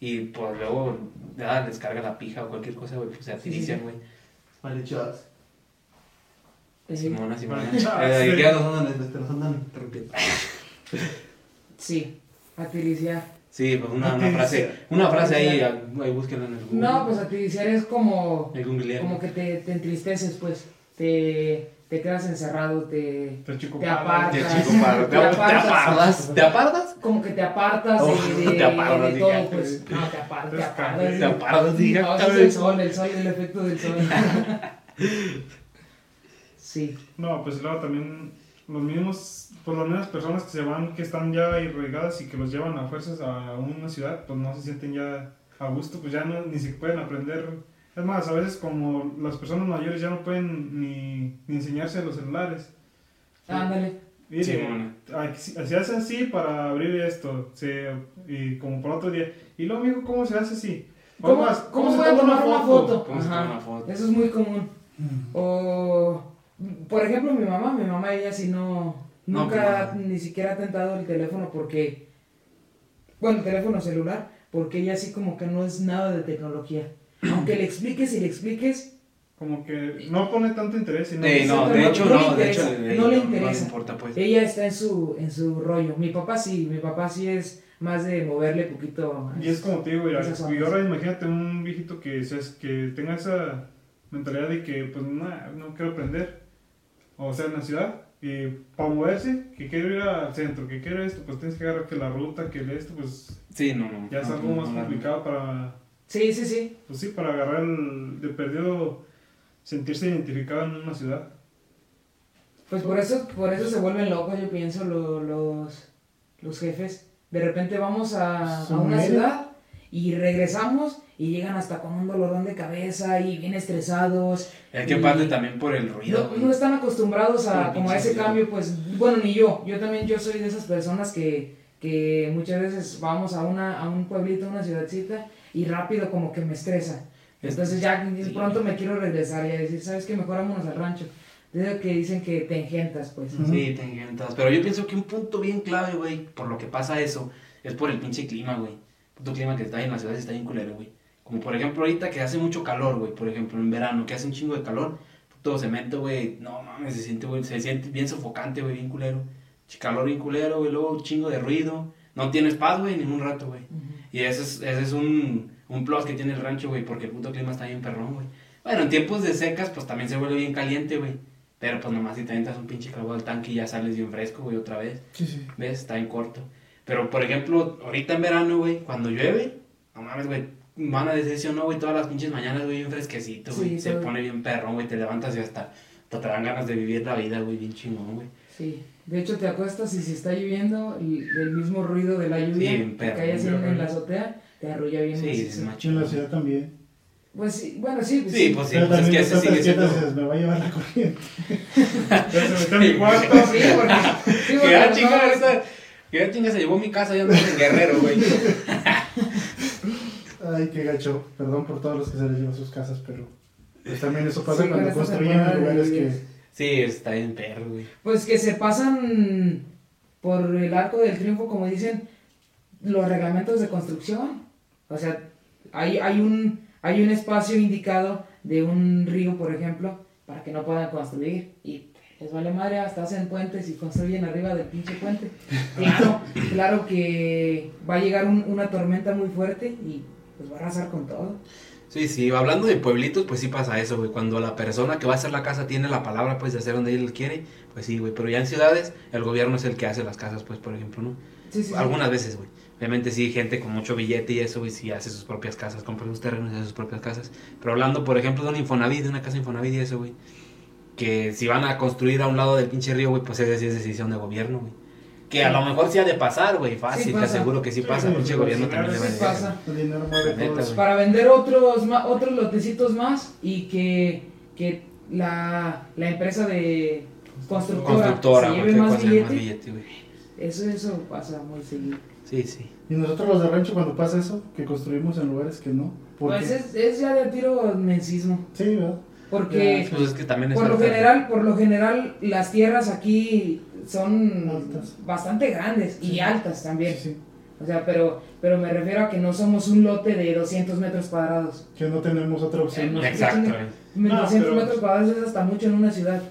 Y pues luego ya les carga la pija o cualquier cosa, güey. Pues se atirician, güey. Vale, chavas. Eh, Simona, Simona. Eh, ya los andan, te los andan rompiendo. Sí, atiriciar. Sí, pues una, una frase, una frase ahí, ahí búsquenla en el Google. No, pues atiriciar es como, El Google. como que te, te entristeces, pues. Te, te quedas encerrado, te, Te chico te apartas. Te chico paro. ¿Te, Te te apartas. apartas? ¿Te apartas? Como que te apartas Oh, de, te apartas, de todo, pues. No, te apartas, te Te apartas. Te apartas, dije. No, es el sol, el sol, el efecto del sol. sí. No, pues luego también los mismos, por las mismas personas que se van, que están ya irrigadas y que los llevan a fuerzas a una ciudad, pues no se sienten ya a gusto, pues ya no, ni se pueden aprender. Es más, a veces como las personas mayores ya no pueden ni, ni enseñarse los celulares. Ándale. Mire, Sí, bueno. se hace así para abrir esto, se, y como por otro día. Y luego, amigo, ¿cómo se hace así? ¿Cómo, se voy a toma tomar una foto? ¿Cómo se Ajá. toma una foto? Eso es muy común. O, por ejemplo, mi mamá, mi mamá, ella sí no, No, nunca pues, ni siquiera ha tentado el teléfono porque, bueno, el teléfono celular, porque ella sí como que no es nada de tecnología. Aunque le expliques y le expliques, Como que no pone tanto interés. Sino Eh, no, de hecho no le no, de hecho interesa, no le no interesa. importa, pues. ella está en su, en su rollo. Mi papá sí, mi papá sí es más de moverle poquito. Y es como te digo, y ahora imagínate un viejito que, seas, que tenga esa mentalidad de que, pues, nah, no quiero aprender. O sea, en la ciudad, y para moverse, que quiero ir al centro, que quiero esto, pues tienes que agarrar que la ruta, que esto, pues Sí, no, no. ya es no, algo no, más no, no. complicado para, Sí, sí, sí. pues sí, para agarrar el de perdido, sentirse identificado en una ciudad. Pues por eso, por eso se vuelven locos, yo pienso, lo- los, los jefes. De repente vamos a, a una ciudad y regresamos y llegan hasta con un dolorón de cabeza y bien estresados. Es que parte también por el ruido, No, no están acostumbrados a, como a ese cambio, pues, bueno, ni yo. Yo también, yo soy de esas personas que, que muchas veces vamos a, una, a un pueblito, a una ciudadcita y rápido como que me estresa. Entonces ya Sí. pronto me quiero regresar y decir, ¿sabes qué? Mejor vámonos al rancho. De eso que dicen que te engentas, pues. Sí, te encantas. Pero yo pienso que un punto bien clave, güey, por lo que pasa eso, es por el pinche clima, güey. Puto clima que está ahí en la ciudad está bien culero, güey. Como por ejemplo ahorita que hace mucho calor, güey. Por ejemplo en verano que hace un chingo de calor. Puto cemento, güey. No mames, se siente, güey. Se siente bien sofocante, güey, bien culero. Calor bien culero, güey. Luego un chingo de ruido. No tienes paz, güey, ningún rato, güey. Y ese es, ese es un, un plus que tiene el rancho, güey, porque el puto clima está bien perrón, güey. Bueno, en tiempos de secas, pues también se vuelve bien caliente, güey. Pero pues nomás si te entras un pinche clavado al tanque y ya sales bien fresco, güey, otra vez. Sí, sí. ¿Ves? Está en corto. Pero, por ejemplo, ahorita en verano, güey, cuando llueve, no mames, güey, van a decir sí o no, güey, todas las pinches mañanas, güey, bien fresquecito, güey. Sí, se todo. pone bien perrón, güey, te levantas y hasta, te dan ganas de vivir la vida, güey, bien chingón, güey. Sí, de hecho te acuestas y si está lloviendo, y el mismo ruido de la lluvia bien que cae así en, la azotea, te arrulla bien. Sí, es Sí, en la ciudad también. Pues sí, bueno, sí, pues Sí, sí. pues sí, Pero pues es que sigue siendo... dices, me va a llevar la corriente. Ya se metió en mi cuarto. Sí, porque, sí, porque Que ya los chinga, esta- que ya chinga se llevó mi casa, ya andamos en Guerrero, güey. Ay, qué gacho. Perdón por todos los que se les llevan sus casas, pero pues también eso pasa Sí, cuando construyen lugares que... Sí, está bien perro, güey. Pues que se pasan por el arco del triunfo, como dicen, los reglamentos de construcción. O sea, hay, hay, un, hay un espacio indicado de un río, por ejemplo, para que no puedan construir. Y les vale madre, hasta hacen puentes y construyen arriba del pinche puente. Claro, claro que va a llegar un- una tormenta muy fuerte y pues va a arrasar con todo. Sí, sí, hablando de pueblitos, pues sí pasa eso, güey. Cuando la persona que va a hacer la casa tiene la palabra, pues, de hacer donde él quiere, pues sí, güey. Pero ya en ciudades, el gobierno es el que hace las casas, pues, por ejemplo, ¿no? Sí, sí, sí. Algunas veces, güey. Obviamente sí, gente con mucho billete y eso, güey, sí hace sus propias casas, compra sus terrenos y hace sus propias casas. Pero hablando, por ejemplo, de un Infonavit, de una casa Infonavit y eso, güey. Que si van a construir a un lado del pinche río, güey, pues esa sí es decisión de gobierno, güey. Que a lo mejor sí ha de pasar, güey, fácil, Sí te aseguro que sí pasa, sí, el pinche gobierno sí, también le va pasa. Dinero güey. para vender otros ma- otros lotecitos más y que, que la, la empresa de constructora, Constructora, se güey, lleve más billete. Eso, eso pasa muy seguido. Sí, sí. Y nosotros los de rancho cuando pasa eso, que construimos en lugares que no. ¿Por Pues es, es ya de tiro mensismo. Sí, ¿verdad? Porque Pues es que también es por lo general, por lo general, las tierras aquí son Altas. bastante grandes y altas también. Sí, sí. O sea, pero, pero me refiero a que no somos un lote de 200 metros cuadrados. Que no tenemos otra opción. Eh, Exacto, güey. 200 pero- metros cuadrados es hasta mucho en una ciudad.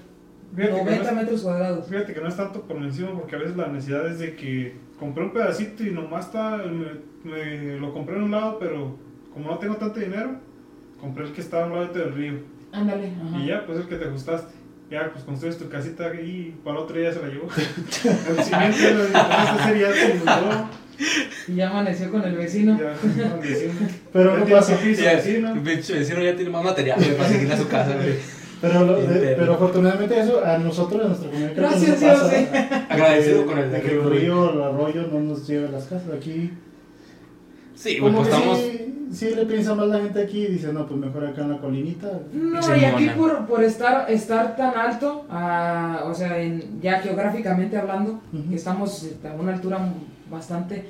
Fíjate que, no 90 es, metros cuadrados. fíjate que no es tanto por encima porque a veces la necesidad es de que compré un pedacito y nomás está, me, me lo compré en un lado, pero como no tengo tanto dinero, compré el que estaba a un lado del río. Ándale. Y ya, pues el que te ajustaste. Ya, pues construyes tu casita y para el otro día se la llevó. el siguiente y ya se inundó. Y ya amaneció con el vecino. Ya, no, vecino. Pero Ya no pasa. piso, Ya, vecino. el vecino ya tiene más material para seguir a su casa, güey. Pero, lo- de- perro. pero afortunadamente eso a nosotros en nuestra comunidad Gracias, no Dios, pasa. sí. Agradecido con el de que el río, el arroyo no nos lleve a las casas. Aquí Sí, güey, como pues que estamos... sí, sí le piensa más la gente aquí y dice, no, pues mejor acá en la colinita. No, Sí, y aquí mona. por, por estar, estar tan alto, ah, o sea, en, ya geográficamente hablando, Ujú. estamos a una altura bastante...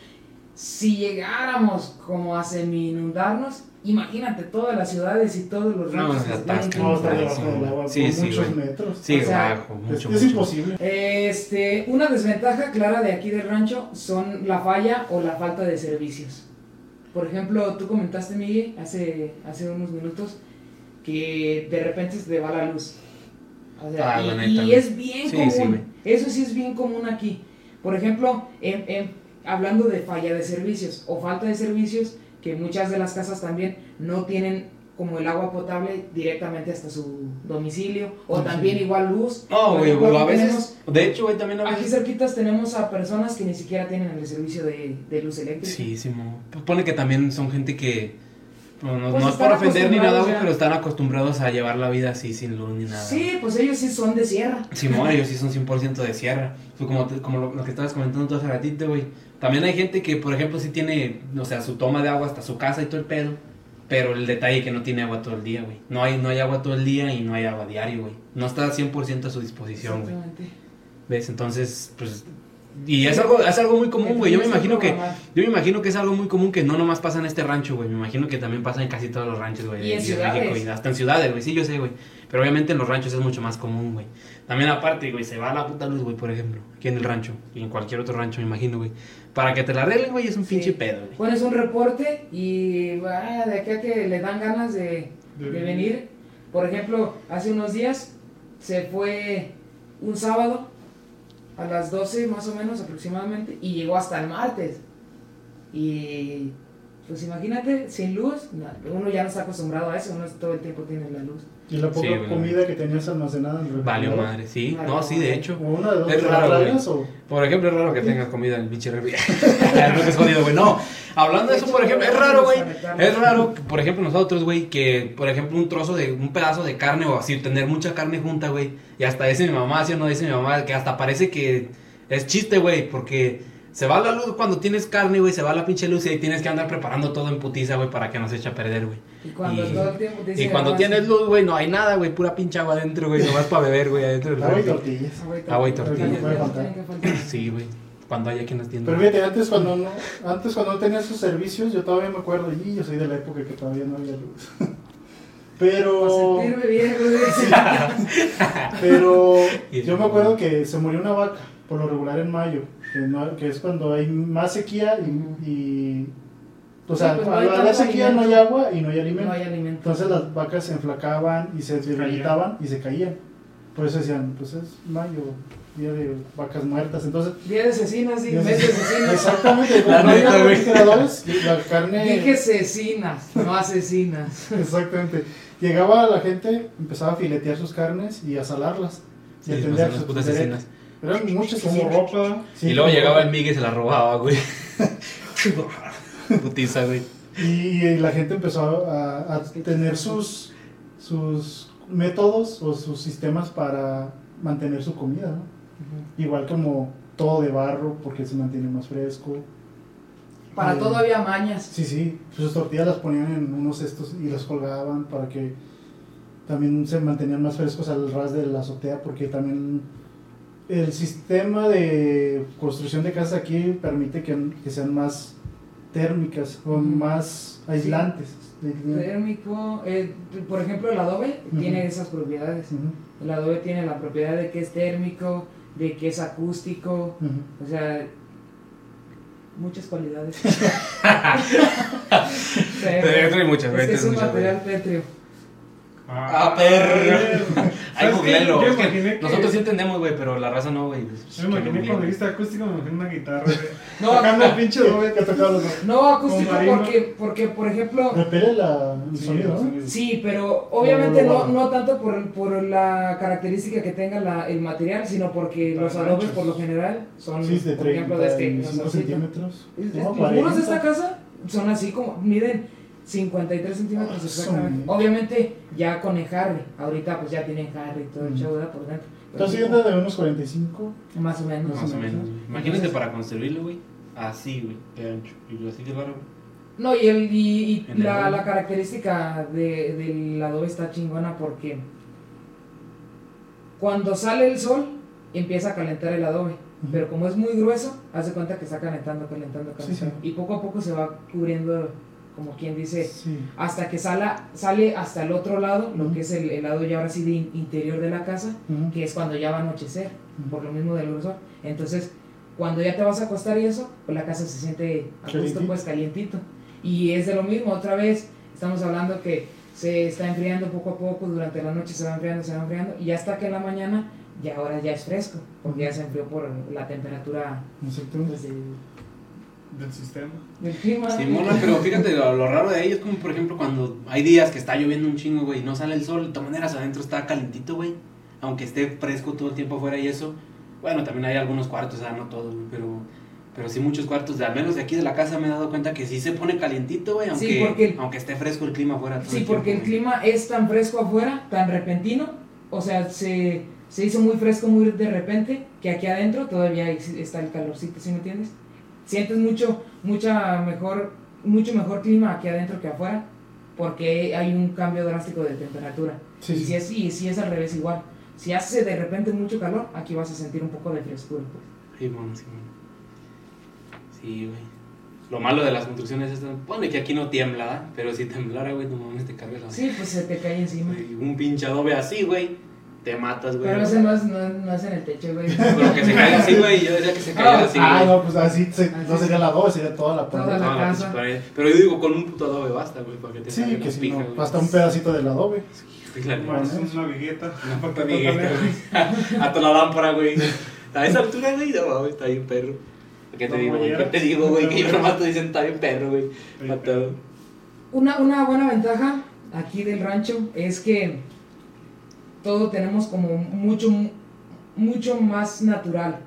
Si llegáramos como a semi-inundarnos, imagínate todas las ciudades y todos los No, ranchos se que están atascan, No, está sí, debajo sí. del agua Sí, por sí, muchos güey. metros. Sí, O sea, bajo, Es, mucho, es mucho. imposible. Este, una desventaja clara de aquí del rancho son la falla o la falta de servicios. Por ejemplo, tú comentaste, Miguel, hace, hace unos minutos, que de repente se te va la luz. O sea, Ah, y, es bien Sí, común. sí. Eso sí es bien común aquí. Por ejemplo, en- en- hablando de falla de servicios o falta de servicios, que muchas de las casas también no tienen como el agua potable directamente hasta su domicilio, o Sí. también igual luz. No, Por güey, a aquí veces... tenemos- De hecho, güey, también a Aquí veces... cerquitas tenemos a personas que ni siquiera tienen el servicio de, de luz eléctrica. Sí, sí, mo. Pues pone que también son gente que... No, no, Pues no es por ofender ni nada, güey, pero están acostumbrados a llevar la vida así, sin luz ni nada. Sí, pues ellos sí son de sierra. Simón, ellos sí son 100% de sierra. Pues como, te- como lo, lo que estabas comentando tú hace ratito, güey. También hay gente que, por ejemplo, sí tiene, o sea, su toma de agua hasta su casa y todo el pedo. Pero el detalle es que no tiene agua todo el día, güey. No hay, no hay agua todo el día y no hay agua diario, güey. No está 100% a su disposición, güey. ¿Ves? Entonces, pues... Y es algo, es algo muy común, güey. Yo me imagino que... Yo me imagino que es algo muy común que no nomás pasa en este rancho, güey. Me imagino que también pasa en casi todos los ranchos, güey. De-. México y hasta en ciudades, güey. Sí, yo sé, güey. Pero obviamente en los ranchos es mucho más común, güey. También aparte, güey, se va la puta luz, güey, por ejemplo. Aquí en el rancho. Y en cualquier otro rancho, me imagino, güey. Para que te la arreglen, güey, es un Sí. pinche pedo, güey. Pones un reporte y vaya, de aquí a que le dan ganas de, De de venir. Por ejemplo, hace unos días se fue un sábado a las 12 más o menos aproximadamente y llegó hasta el martes. Y pues imagínate, sin luz, uno ya no está acostumbrado a eso, uno todo el tiempo tiene la luz. Y la poca Sí, comida que tenías almacenada en el Valió madre, sí. No, sí, de hecho. O una de dos, Es ¿te la raro, o...? Por ejemplo, es raro que tengas comida en el pinche refri. no es jodido, güey. No, hablando de eso, por ejemplo, es raro, güey. Es raro, por ejemplo, nosotros, güey, que, por ejemplo, un trozo de, un pedazo de carne o así, tener mucha carne junta, güey. Y hasta dice mi mamá, así o no dice mi mamá, que hasta parece que es chiste, güey, porque se va la luz cuando tienes carne, güey, se va la pinche luz y ahí tienes que andar preparando todo en putiza, güey, para que no se eche a perder, güey. Y cuando Y- todo el tiempo te Y cuando "Ah, tienes sí". luz, güey, no hay nada, güey, pura pinche agua adentro, güey, nomás para beber, güey, adentro del Agua y tortillas. Agua y tortillas. Sí, güey, cuando haya quien nos tienda. Pero fíjate, antes cuando no, antes cuando no tenía esos servicios, yo todavía me acuerdo, y yo soy de la época que todavía no había luz. Pero, sentirme bien, pero yo me acuerdo que se murió una vaca, por lo regular en mayo, que, no- que es cuando hay más sequía y, y, O sea, Sí, pues no al haber sequía no hay alimento. agua y no hay alimento. No hay alimento. Entonces las vacas se enflacaban y se debilitaban y se caían. Por eso decían, pues es mayo, día de vacas muertas. Entonces, Día de asesinas, sí, mes de se- asesinas. exactamente, La no neta, había güey. la carne. Dije asesinas, no asesinas. Exactamente. Llegaba la gente, empezaba a filetear sus carnes y a salarlas. Y Sí, a pues, tender sus. Eran muchas Como ropa. Sí, y luego como llegaba el Miguel y se la robaba, güey. Putiza, güey. Y, y la gente empezó a, a tener sus, sus métodos o sus sistemas para mantener su comida, ¿no? Igual como todo de barro, porque se mantiene más fresco. Para Eh, todo había mañas. Sí, sí, sus tortillas las ponían en unos cestos y las colgaban para que también se mantenían más frescos al ras de la azotea, porque también el sistema de construcción de casas aquí permite que, que sean más térmicas o más aislantes. Térmico, eh, por ejemplo, el adobe tiene esas propiedades. El adobe tiene la propiedad de que es térmico, de que es acústico, o sea, muchas cualidades. Pero muchas, es, es un material pétreo. Ah, perro. Ay. Yo Es que Nosotros sí entendemos, güey, pero la raza no, güey. Yo me imaginé cuando dijiste acústico, me imaginé una guitarra. güey. No, Tocando el pinche doble. Que tocaba los dos. No acústico porque, porque, por ejemplo, Repele la, el Sí, sonido, ¿no? sonido. sí, pero obviamente No, no, tanto por, por la característica que tenga la- el material, sino porque los adobes por lo general son, Sí, de por ejemplo, de este. 35 así, centímetros. Muros de 40. esta casa son así como, miden 53 centímetros Ah, exactamente. son- Obviamente ya con el Harry, ahorita pues ya tienen Harry y todo el show ¿verdad? por dentro. Sí, siguiendo de unos 45. Más o menos. Más o menos. Imagínate Entonces- para construirlo, güey. Así, güey. De ancho. Y así de largo. No, y, el, y, y En el la, característica de, del adobe está chingona porque cuando sale el sol empieza a calentar el adobe. Pero como es muy grueso, hace cuenta que está calentando, calentando, Sí, calentando. sí. Y poco a poco se va cubriendo, como quien dice, Sí. hasta que sala, sale hasta el otro lado, lo Ujú. que es el, el lado ya ahora sí de in- interior de la casa, Ujú. que es cuando ya va a anochecer, Ujú. por lo mismo del grosor. Entonces, cuando ya te vas a acostar y eso, pues la casa se siente a gusto, Calientito. pues calientito. Y es de lo mismo, otra vez, estamos hablando que se está enfriando poco a poco, durante la noche se va enfriando, se va enfriando, y hasta que en la mañana, ya ahora ya es fresco, porque ya se enfrió por la temperatura pues, del, Del sistema. del clima. Sí, mona, pero fíjate, lo, lo raro de ahí es como, por ejemplo, cuando hay días que está lloviendo un chingo, güey, y no sale el sol, de todas maneras adentro está calentito, güey. Aunque esté fresco todo el tiempo afuera y eso. Bueno, también hay algunos cuartos, o sea, no todos, pero, pero sí muchos cuartos, de, al menos de aquí de la casa me he dado cuenta que sí se pone calientito, güey, aunque, Sí, porque- aunque esté fresco el clima afuera. Sí, el porque el clima es tan fresco afuera, tan repentino, o sea, se, se hizo muy fresco muy de repente, que aquí adentro todavía está el calorcito, ¿sí me entiendes? Sientes mucho, mucha mejor, mucho mejor clima aquí adentro que afuera, porque hay un cambio drástico de temperatura. Sí, y sí. si es, y si es al revés igual. Si hace de repente mucho calor, aquí vas a sentir un poco de frescura. Pues. Sí, bueno, sí, bueno. Sí, güey. Lo malo de las construcciones es, bueno, que aquí no tiembla, ¿verdad? Pero si temblara, güey, no mames, te cargas la Sí, pues se te cae encima. Un pinche adobe así, güey. Te matas, güey. Pero ese no es, no, no es en el techo, güey. Pero que se caiga así, güey. Yo decía que se caiga Ah, así, ah, güey. no, pues así, se- Así no sí. sería la 2, sería toda la Toda pared. la No, casa. pared. Pero yo digo, con un puto adobe basta, güey, para que te Sí, que si pijas, no, güey. basta un pedacito del adobe. Fíjate, Bueno, güey. es una vigueta. Una puta vigueta, güey. A toda la lámpara, güey. A esa altura, güey, no mames, está bien perro. ¿Qué te digo, güey? ¿Qué te digo, güey? Que yo nomás te dicen, está bien perro, güey. Matado. Una, una buena ventaja aquí del rancho es que todo tenemos como mucho, mucho más natural.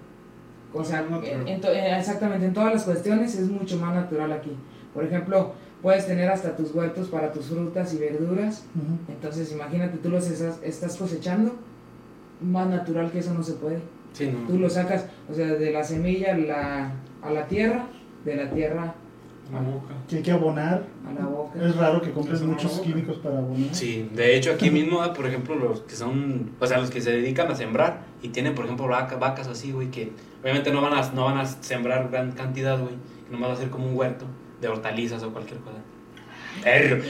O sea, Natural. en to- eh, exactamente, en todas las cuestiones es mucho más natural aquí. Por ejemplo, puedes tener hasta tus huertos para tus frutas y verduras. Entonces, imagínate, tú los estás, estás cosechando. Más natural que eso no se puede. Sí, no. Tú lo sacas, o sea, de la semilla a la, a la tierra, de la tierra La boca. Que hay que abonar. a la boca. Es raro que compres muchos químicos para abonar. Sí, de hecho aquí mismo, ah, por ejemplo, los que son, o sea, los que se dedican a sembrar y tienen, por ejemplo, vaca- vacas así, güey, que obviamente no van a, no van a sembrar gran cantidad, güey, nomás va a ser como un huerto de hortalizas o cualquier cosa. Perro.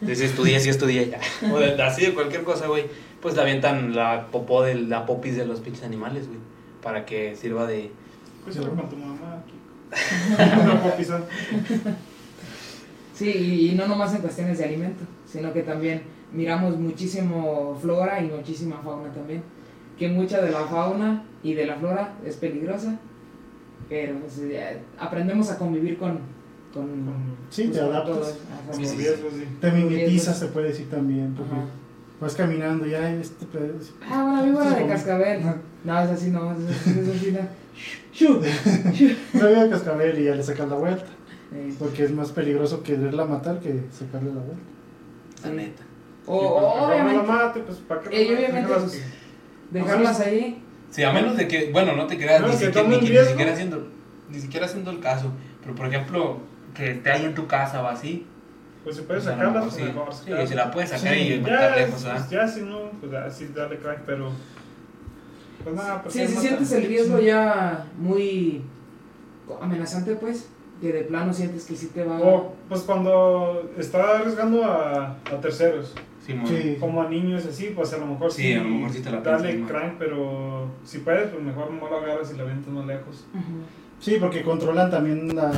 Entonces estudié, sí estudié ya. O de- así de cualquier cosa, güey, pues le avientan la popó de la popis de los pinches animales, güey, para que sirva de... Pues con tu mamá aquí. Sí, y, y no nomás en cuestiones de alimento, sino que también miramos muchísimo flora y muchísima fauna también. Que mucha de la fauna y de la flora es peligrosa, pero pues, eh, aprendemos a convivir con... con Sí, pues, te adaptas. Sí, sí, sí. Te mimetizas, se puede decir también. Porque Ajá. vas caminando ya este pedo. Ah, una víbora de cascabel. No, es así no, es así, es no. De cascabel y ya le sacas la vuelta. Eh, Porque es más peligroso quererla matar que sacarle la vuelta. La neta. O, pues, o no la obviamente mate, pues, ¿para qué Eh, y la mate? obviamente, pues, que- dejarlas ahí. Sí, a menos de que, bueno, no te creas, No, ni, que siquiera, ni, ni siquiera haciendo, ni siquiera haciendo el caso. Pero por ejemplo, que esté ahí en tu casa o así. Pues si puedes pues, a lo sacarlas, mejor pues sí. mejor. Sí, si la puedes sacar Sí, y Ya, matar lejos, pues, ¿ah? ya si no, pues así dale crack, pero. Pues nada, pues Sí, si sientes el riesgo ya muy amenazante, pues, que de plano sientes que sí te va O, pues cuando está arriesgando a, a terceros, Sí, mo- Sí. como a niños así, pues a lo mejor Sí, sí. a lo mejor sí te la Dale crank, pero si puedes, pues mejor no lo agarras y la avientas más lejos. Sí, porque controlan también la-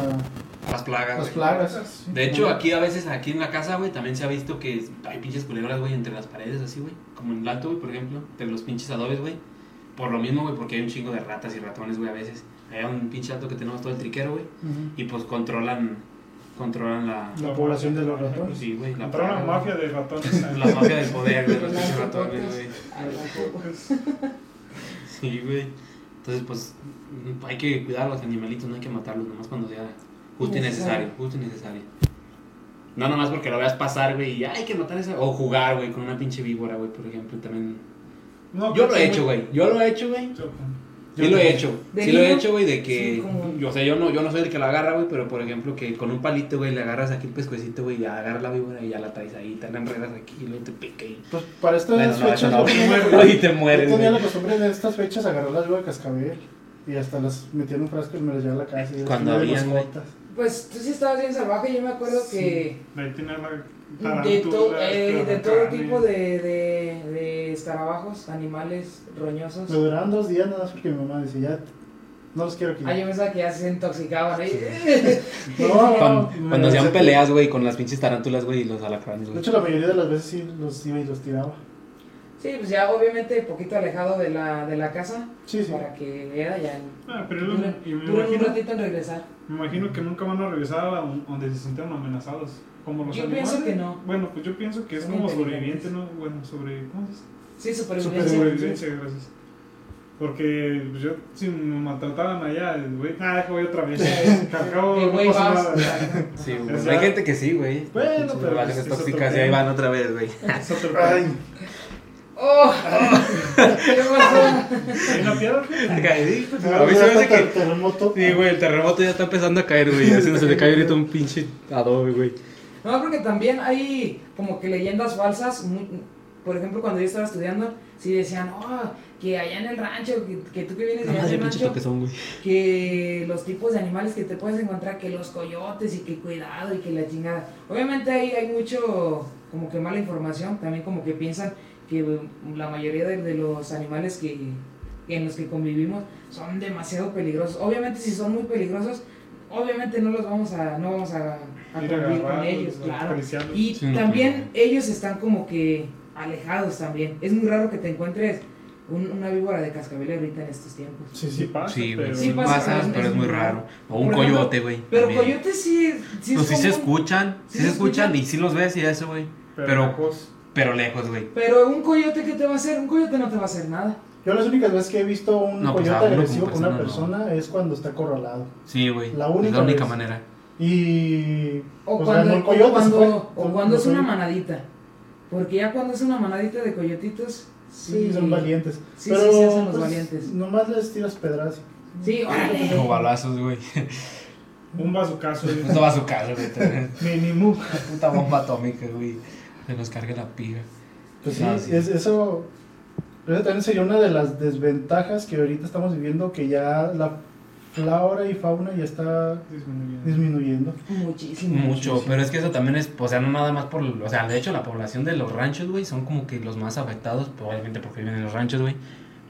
las plagas. las plagas. De hecho, aquí a veces, aquí en la casa, güey, también se ha visto que hay pinches culebras, güey, entre las paredes, así, güey. Como en el alto, güey, por ejemplo, entre los pinches adobes, güey. Por lo mismo, güey, porque hay un chingo de ratas y ratones, güey, a veces. Hay un pinche alto que tenemos todo el triquero, güey. Y pues controlan, controlan la... La población de los ratones. Sí, güey, la Entraron mafia de ratones. La mafia del poder, güey, los ratones, güey. Sí, güey. Entonces, pues, hay que cuidar a los animalitos, no hay que matarlos, nomás cuando sea justo y Necesario. justo y necesario. No nomás porque lo veas pasar, güey, y "Ay, hay que matar esa... O jugar, güey, con una pinche víbora, güey, por ejemplo, también... No, Yo lo he hecho, güey, yo lo he hecho, güey. Yo- Sí lo he hecho, ¿De sí lo he hecho, güey, de que... Sí, como- yo, o sea, yo no, yo no soy el que lo agarra, güey, pero por ejemplo que con un palito, güey, le agarras aquí el pescuecito, güey, y agarras la víbora y ya la traes ahí, te la enredas aquí y luego te pica y... Pues para estas Bueno, fechas no, tenía- y te mueres, yo tenía la güey. costumbre de estas fechas agarrar las de cascabel y hasta las metía en un frasco y me las llevaba a la casa. Y las Cuando tenía mascotas. Pues tú sí estabas bien salvaje, yo me acuerdo que Ahí tiene la de, to- eh, de todo tipo de, de, de escarabajos, animales roñosos. Me duraron dos días nada más porque mi mamá decía, ya, no los quiero aquí. Ah, yo pensaba que ya se intoxicaban ahí. No, no, Cuando, me cuando hacían peleas, güey, con las pinches tarántulas, güey, y los alacranes, De güey. hecho, la mayoría de las veces sí los iba y los tiraba. Sí, pues ya obviamente poquito alejado de la, de la casa Sí, sí. para que era ya Ah, pero duren, y me duren un imagino, ratito en regresar. me imagino que nunca van a regresar a un- donde se sintieron amenazados. Como los Yo animales. pienso que no. Bueno, pues yo pienso que es Son como sobreviviente, ¿no? Bueno, sobre. ¿Cómo se dice? Sí, supervivencia. Sobrevivencia, gracias. Porque pues, yo, si me maltrataban allá, güey, ah, que voy otra vez. Que no güey pasa nada. Sí, güey. O sea, Hay gente que sí, güey. Bueno, pero es tóxicas y ahí van otra vez, güey. ¡Oh! ¿Qué pasó? ¿Hay una piedra? A mí se me hace que... terremoto. Sí, güey, el terremoto ya está empezando a caer, güey. Así se le cae ahorita un pinche adobe, güey. No, porque también hay como que leyendas falsas. por ejemplo, cuando yo estaba estudiando, sí decían, oh, que allá en el rancho, que, que tú que vienes de allá Ah, en ese el pinche rancho, güey. que los tipos de animales que te puedes encontrar, que los coyotes y que cuidado y que la chingada. Obviamente ahí hay mucho como que mala información, también como que piensan que la mayoría de, de los animales que, que en los que convivimos son demasiado peligrosos. Obviamente si son muy peligrosos, obviamente no los vamos a no vamos a, a Ir a convivir con ellos, claro. Y Sí, también claro. ellos están como que alejados también. Es muy raro que te encuentres un- una víbora de cascabel ahorita en estos tiempos. Sí, Sí sí. pasa, Sí, pero... Sí pasa, pasa, pero es- pero es es muy raro. O un ejemplo, coyote, güey. Pero también. coyotes sí, sí Pues sí es se escuchan, sí, Sí se se escuchan y sí los ves y eso, güey. Pero- lejos. Pero lejos, güey. Pero un coyote, ¿qué te va a hacer? Un coyote no te va a hacer nada. Yo las únicas veces que he visto un No, pues, coyote agresivo con una persona, es cuando está acorralado. Sí, güey. La es única la única vez. manera. Y. O pues, cuando, o se cuando, fue. o cuando es una manadita. Porque ya cuando es una manadita de coyotitos, sí, Sí, son valientes. Sí, Pero, sí, se hacen los pues, valientes. Nomás les tiras pedras. Sí, órale. Como balazos, güey. Un bazucazo. güey. Su casa, güey. Mínimo. Puta bomba atómica, güey. Se nos carga la piga. Pues sí, Ah, sí. es- eso. Eso también sería una de las desventajas que ahorita estamos viviendo, que ya la flora y fauna ya está Disminuyendo. disminuyendo. Muchísimo. Mucho, pero es que eso también es, o sea, no nada más por, o sea, de hecho la población de los ranchos, güey, son como que los más afectados, obviamente porque viven en los ranchos, güey.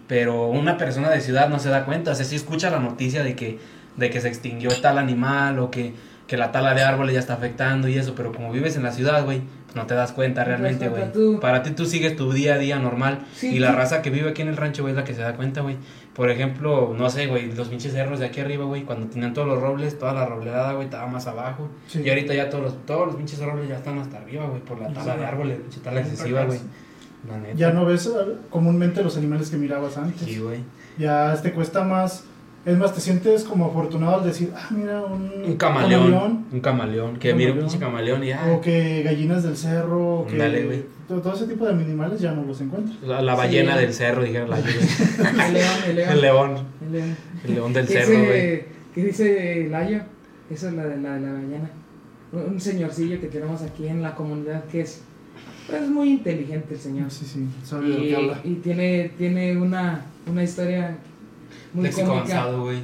Pero una persona de ciudad no se da cuenta, o sea, sí escucha la noticia de que, de que se extinguió tal animal o que, que la tala de árboles ya está afectando y eso, pero como vives en la ciudad, güey, no te das cuenta realmente, güey. Para ti tú sigues tu día a día normal Sí, y la raza que vive aquí en el rancho, güey, es la que se da cuenta, güey. Por ejemplo, no sé, güey, los pinches cerros de aquí arriba, güey, cuando tenían todos los robles, toda la robledada, güey, estaba más abajo. Sí. Y ahorita ya todos los, todos los pinches robles ya están hasta arriba, güey, por la tala de árboles, pinche tala excesiva, güey. Ya no ves eh, comúnmente los animales que mirabas antes. Sí, güey. Ya te cuesta más. Es más, te sientes como afortunado al decir, ah, mira, un, Un camaleón, Un camaleón. Que mira un Camaleón. pinche camaleón y ah, O que gallinas del cerro. o que Ándale, güey. todo, todo ese tipo de animales ya no los encuentras. la, la ballena Sí. del cerro, dijeron la El león, el león. El león. El león. El león del ¿Qué cerro, güey. ¿Qué dice Layo? Esa es la de la, de la ballena. Un señorcillo que tenemos aquí en la comunidad que es, pues, muy inteligente el señor. Sí, sí, sabe de lo que Y, habla. y tiene, tiene una, una historia muy Léxico cómica avanzado, güey.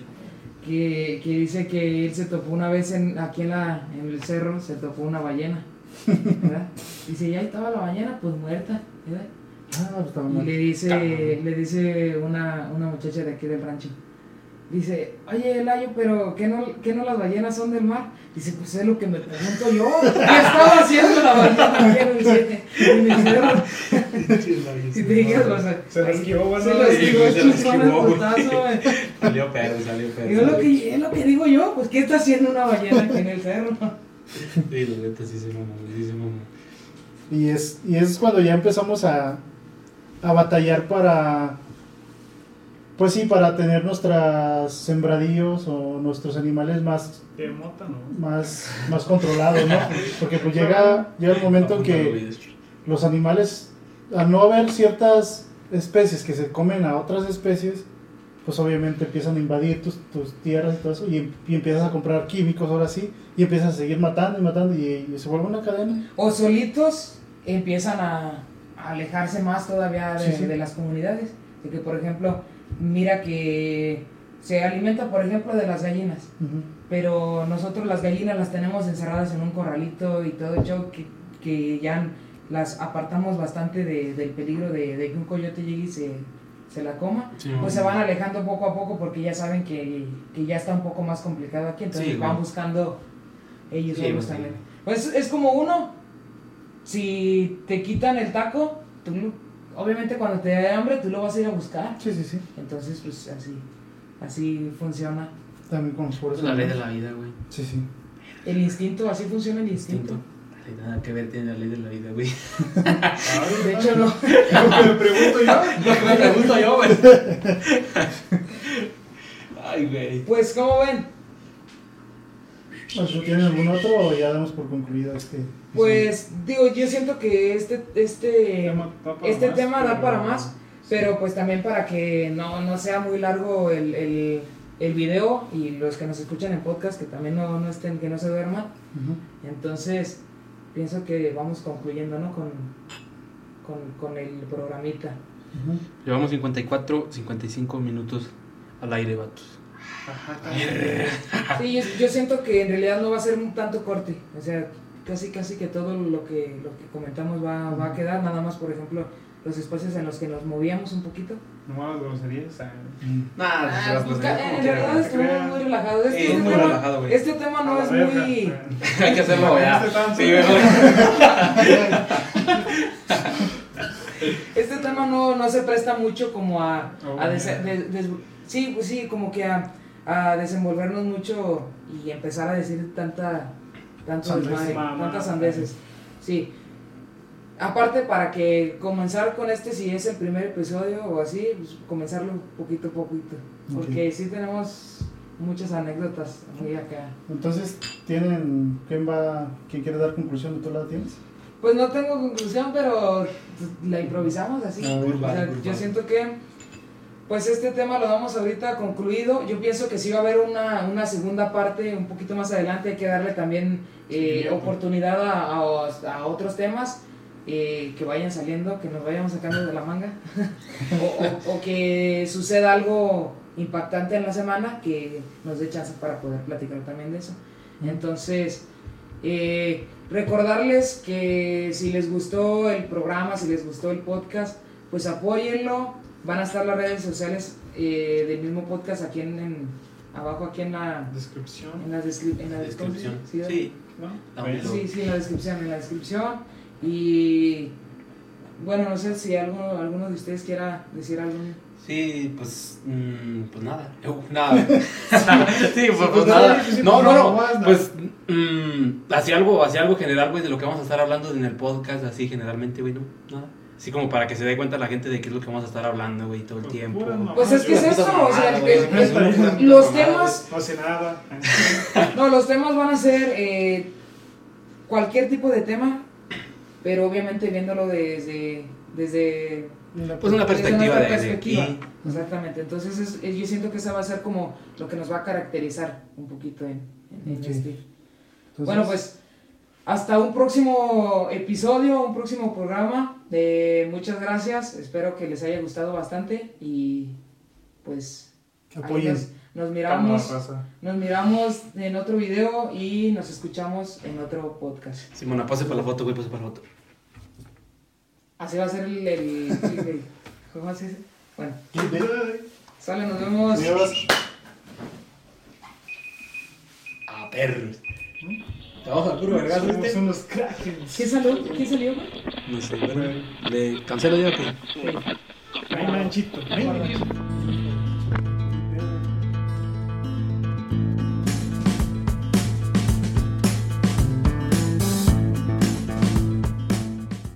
que, que dice que él se topó una vez en, aquí en, la, en el cerro, se topó una ballena. ¿verdad? Dice, ya estaba la ballena, pues muerta. ¿verdad? Ah, pues estaba Y le dice, le dice una, una muchacha de aquí del rancho. Dice, oye Elayo, pero ¿qué no, ¿qué no las ballenas son del mar? Dice, pues es lo que me pregunto yo. ¿Qué estaba haciendo la ballena aquí en el, en el cerro? Si te digas, o sea, Se lo esquivó, Se lo esquivó, se lo. Salió pedo, salió pedo. Y es lo, que, es lo que digo yo, pues ¿qué está haciendo una ballena aquí en el cerro? Sí, la neta sí se mamó, sí se mamó. Y es, y es cuando ya empezamos a, a batallar para, pues sí, para tener nuestras sembradíos o nuestros animales más, De mota, ¿no? más, más controlados, ¿no? Porque pues llega, llega el momento en que los animales, al no haber ciertas especies que se comen a otras especies, pues obviamente empiezan a invadir tus, tus tierras y todo eso, y, y empiezas a comprar químicos ahora sí, y empiezas a seguir matando y matando, y, y se vuelve una cadena. O solitos empiezan a, a alejarse más todavía de, Sí, sí. de las comunidades. De que, por ejemplo, mira que se alimenta, por ejemplo, de las gallinas. Pero nosotros las gallinas las tenemos encerradas en un corralito y todo show que, que ya las apartamos bastante de- del peligro de, de que un coyote llegue y se, se la coma. Sí, Pues se van alejando poco a poco porque ya saben que, que ya está un poco más complicado aquí, entonces Sí, van buscando ellos Sí, solos también. Pues es como uno, si te quitan el taco, tú obviamente cuando te dé hambre tú lo vas a ir a buscar. Sí, sí, sí. Entonces pues así, así funciona. También con por Es eso. la ley de la vida, güey. Sí, sí. El instinto, así funciona el instinto. Instinto. Ay, Nada que ver tiene la ley de la vida, güey. De hecho no. Lo que me pregunto yo. Me pregunto yo, güey. Ay, güey. Pues como ven, ¿Tú ¿Tienen algún otro o ya damos por concluido este? pues digo, yo siento que este, este, Tema da para este más, tema da pero- para más. Pero pues también para que no, no sea muy largo el, el, el video y los que nos escuchan en podcast que también no, no estén, que no se duerman. Ujú. Entonces, pienso que vamos concluyendo, ¿no? Con, con, con el programita. Ujú. Llevamos 54, 55 minutos al aire, vatos. Sí, yo, yo siento que en realidad no va a ser un tanto corte. O sea, casi casi que todo lo que, lo que comentamos va, va a quedar. Nada más, por ejemplo, los espacios en los que nos movíamos un poquito. No más groserías. Nah, Ah, pues, en realidad estuvimos muy relajados. Este, es muy tema, relajado, güey. este tema no es muy... Hay que hacerlo ya. Este. Sí, ¿verdad? Este tema no, no se presta mucho como a... Oh, a dese- ya. de- des- sí, pues sí, como que a, a desenvolvernos mucho y empezar a decir tanta... Tanto desmadre, tantas sandeces. Sí. Aparte, para que comenzar con este, si es el primer episodio o así, pues comenzarlo poquito a poquito. Porque sí tenemos muchas anécdotas muy acá. Entonces, ¿tienen quién va, quién quiere dar conclusión? ¿Tú la tienes? Pues no tengo conclusión, pero la improvisamos así. Ver, O sea, vale, yo vale. siento que, pues este tema lo damos ahorita concluido. Yo pienso que sí va a haber una, una segunda parte un poquito más adelante. Hay que darle también eh, Sí, oportunidad a, a- a otros temas eh, que vayan saliendo, que nos vayamos sacando de la manga. o, o- o que suceda algo impactante en la semana que nos dé chance para poder platicar también de eso. Entonces, eh, recordarles que si les gustó el programa, si les gustó el podcast, pues apóyenlo. Van a estar las redes sociales eh, del mismo podcast aquí en, en- abajo aquí en la, Descripción. en la, descri- en la Descripción. ¿sí? Sí. ¿no? Sí, sí, en la descripción, en la descripción. Y bueno, no sé si alguno, alguno de ustedes quiera decir algo. Sí, pues, mm, pues nada. Uh, nada. sí, pues, pues pues nada. No, no, no. Pues, mm, hacia algo, hacia algo general, güey, de lo que vamos a estar hablando en el podcast, así generalmente, güey, no, nada. Así como para que se dé cuenta la gente de qué es lo que vamos a estar hablando, güey, todo el tiempo. Pues es que es eso, o sea, los temas, No sé nada. no, los temas van a ser eh, cualquier tipo de tema, pero obviamente viéndolo desde, desde Pues una Desde perspectiva nuestra de, de perspectiva. aquí. Exactamente, entonces es- es- yo siento que esa va a ser como lo que nos va a caracterizar un poquito en, en- en Ok. este. Entonces, Bueno, pues hasta un próximo episodio, un próximo programa. Eh, muchas gracias, espero que les haya gustado bastante y pues apoyen. nos, miramos, nos miramos en otro video y nos escuchamos en otro podcast. Simona, pase para la foto, güey, pase para la foto. Así va a ser el, el, el- ¿cómo se dice? Bueno, sale, nos vemos. Adiós. Ah, perros. Te vamos al puro vergazo, Somos este. unos krakens. ¿Quién salió? ¿Quién salió? güey? No sé, bueno. Le cancelo ya, pues. Sí. Ay, manchito. Ay, Guarda. manchito.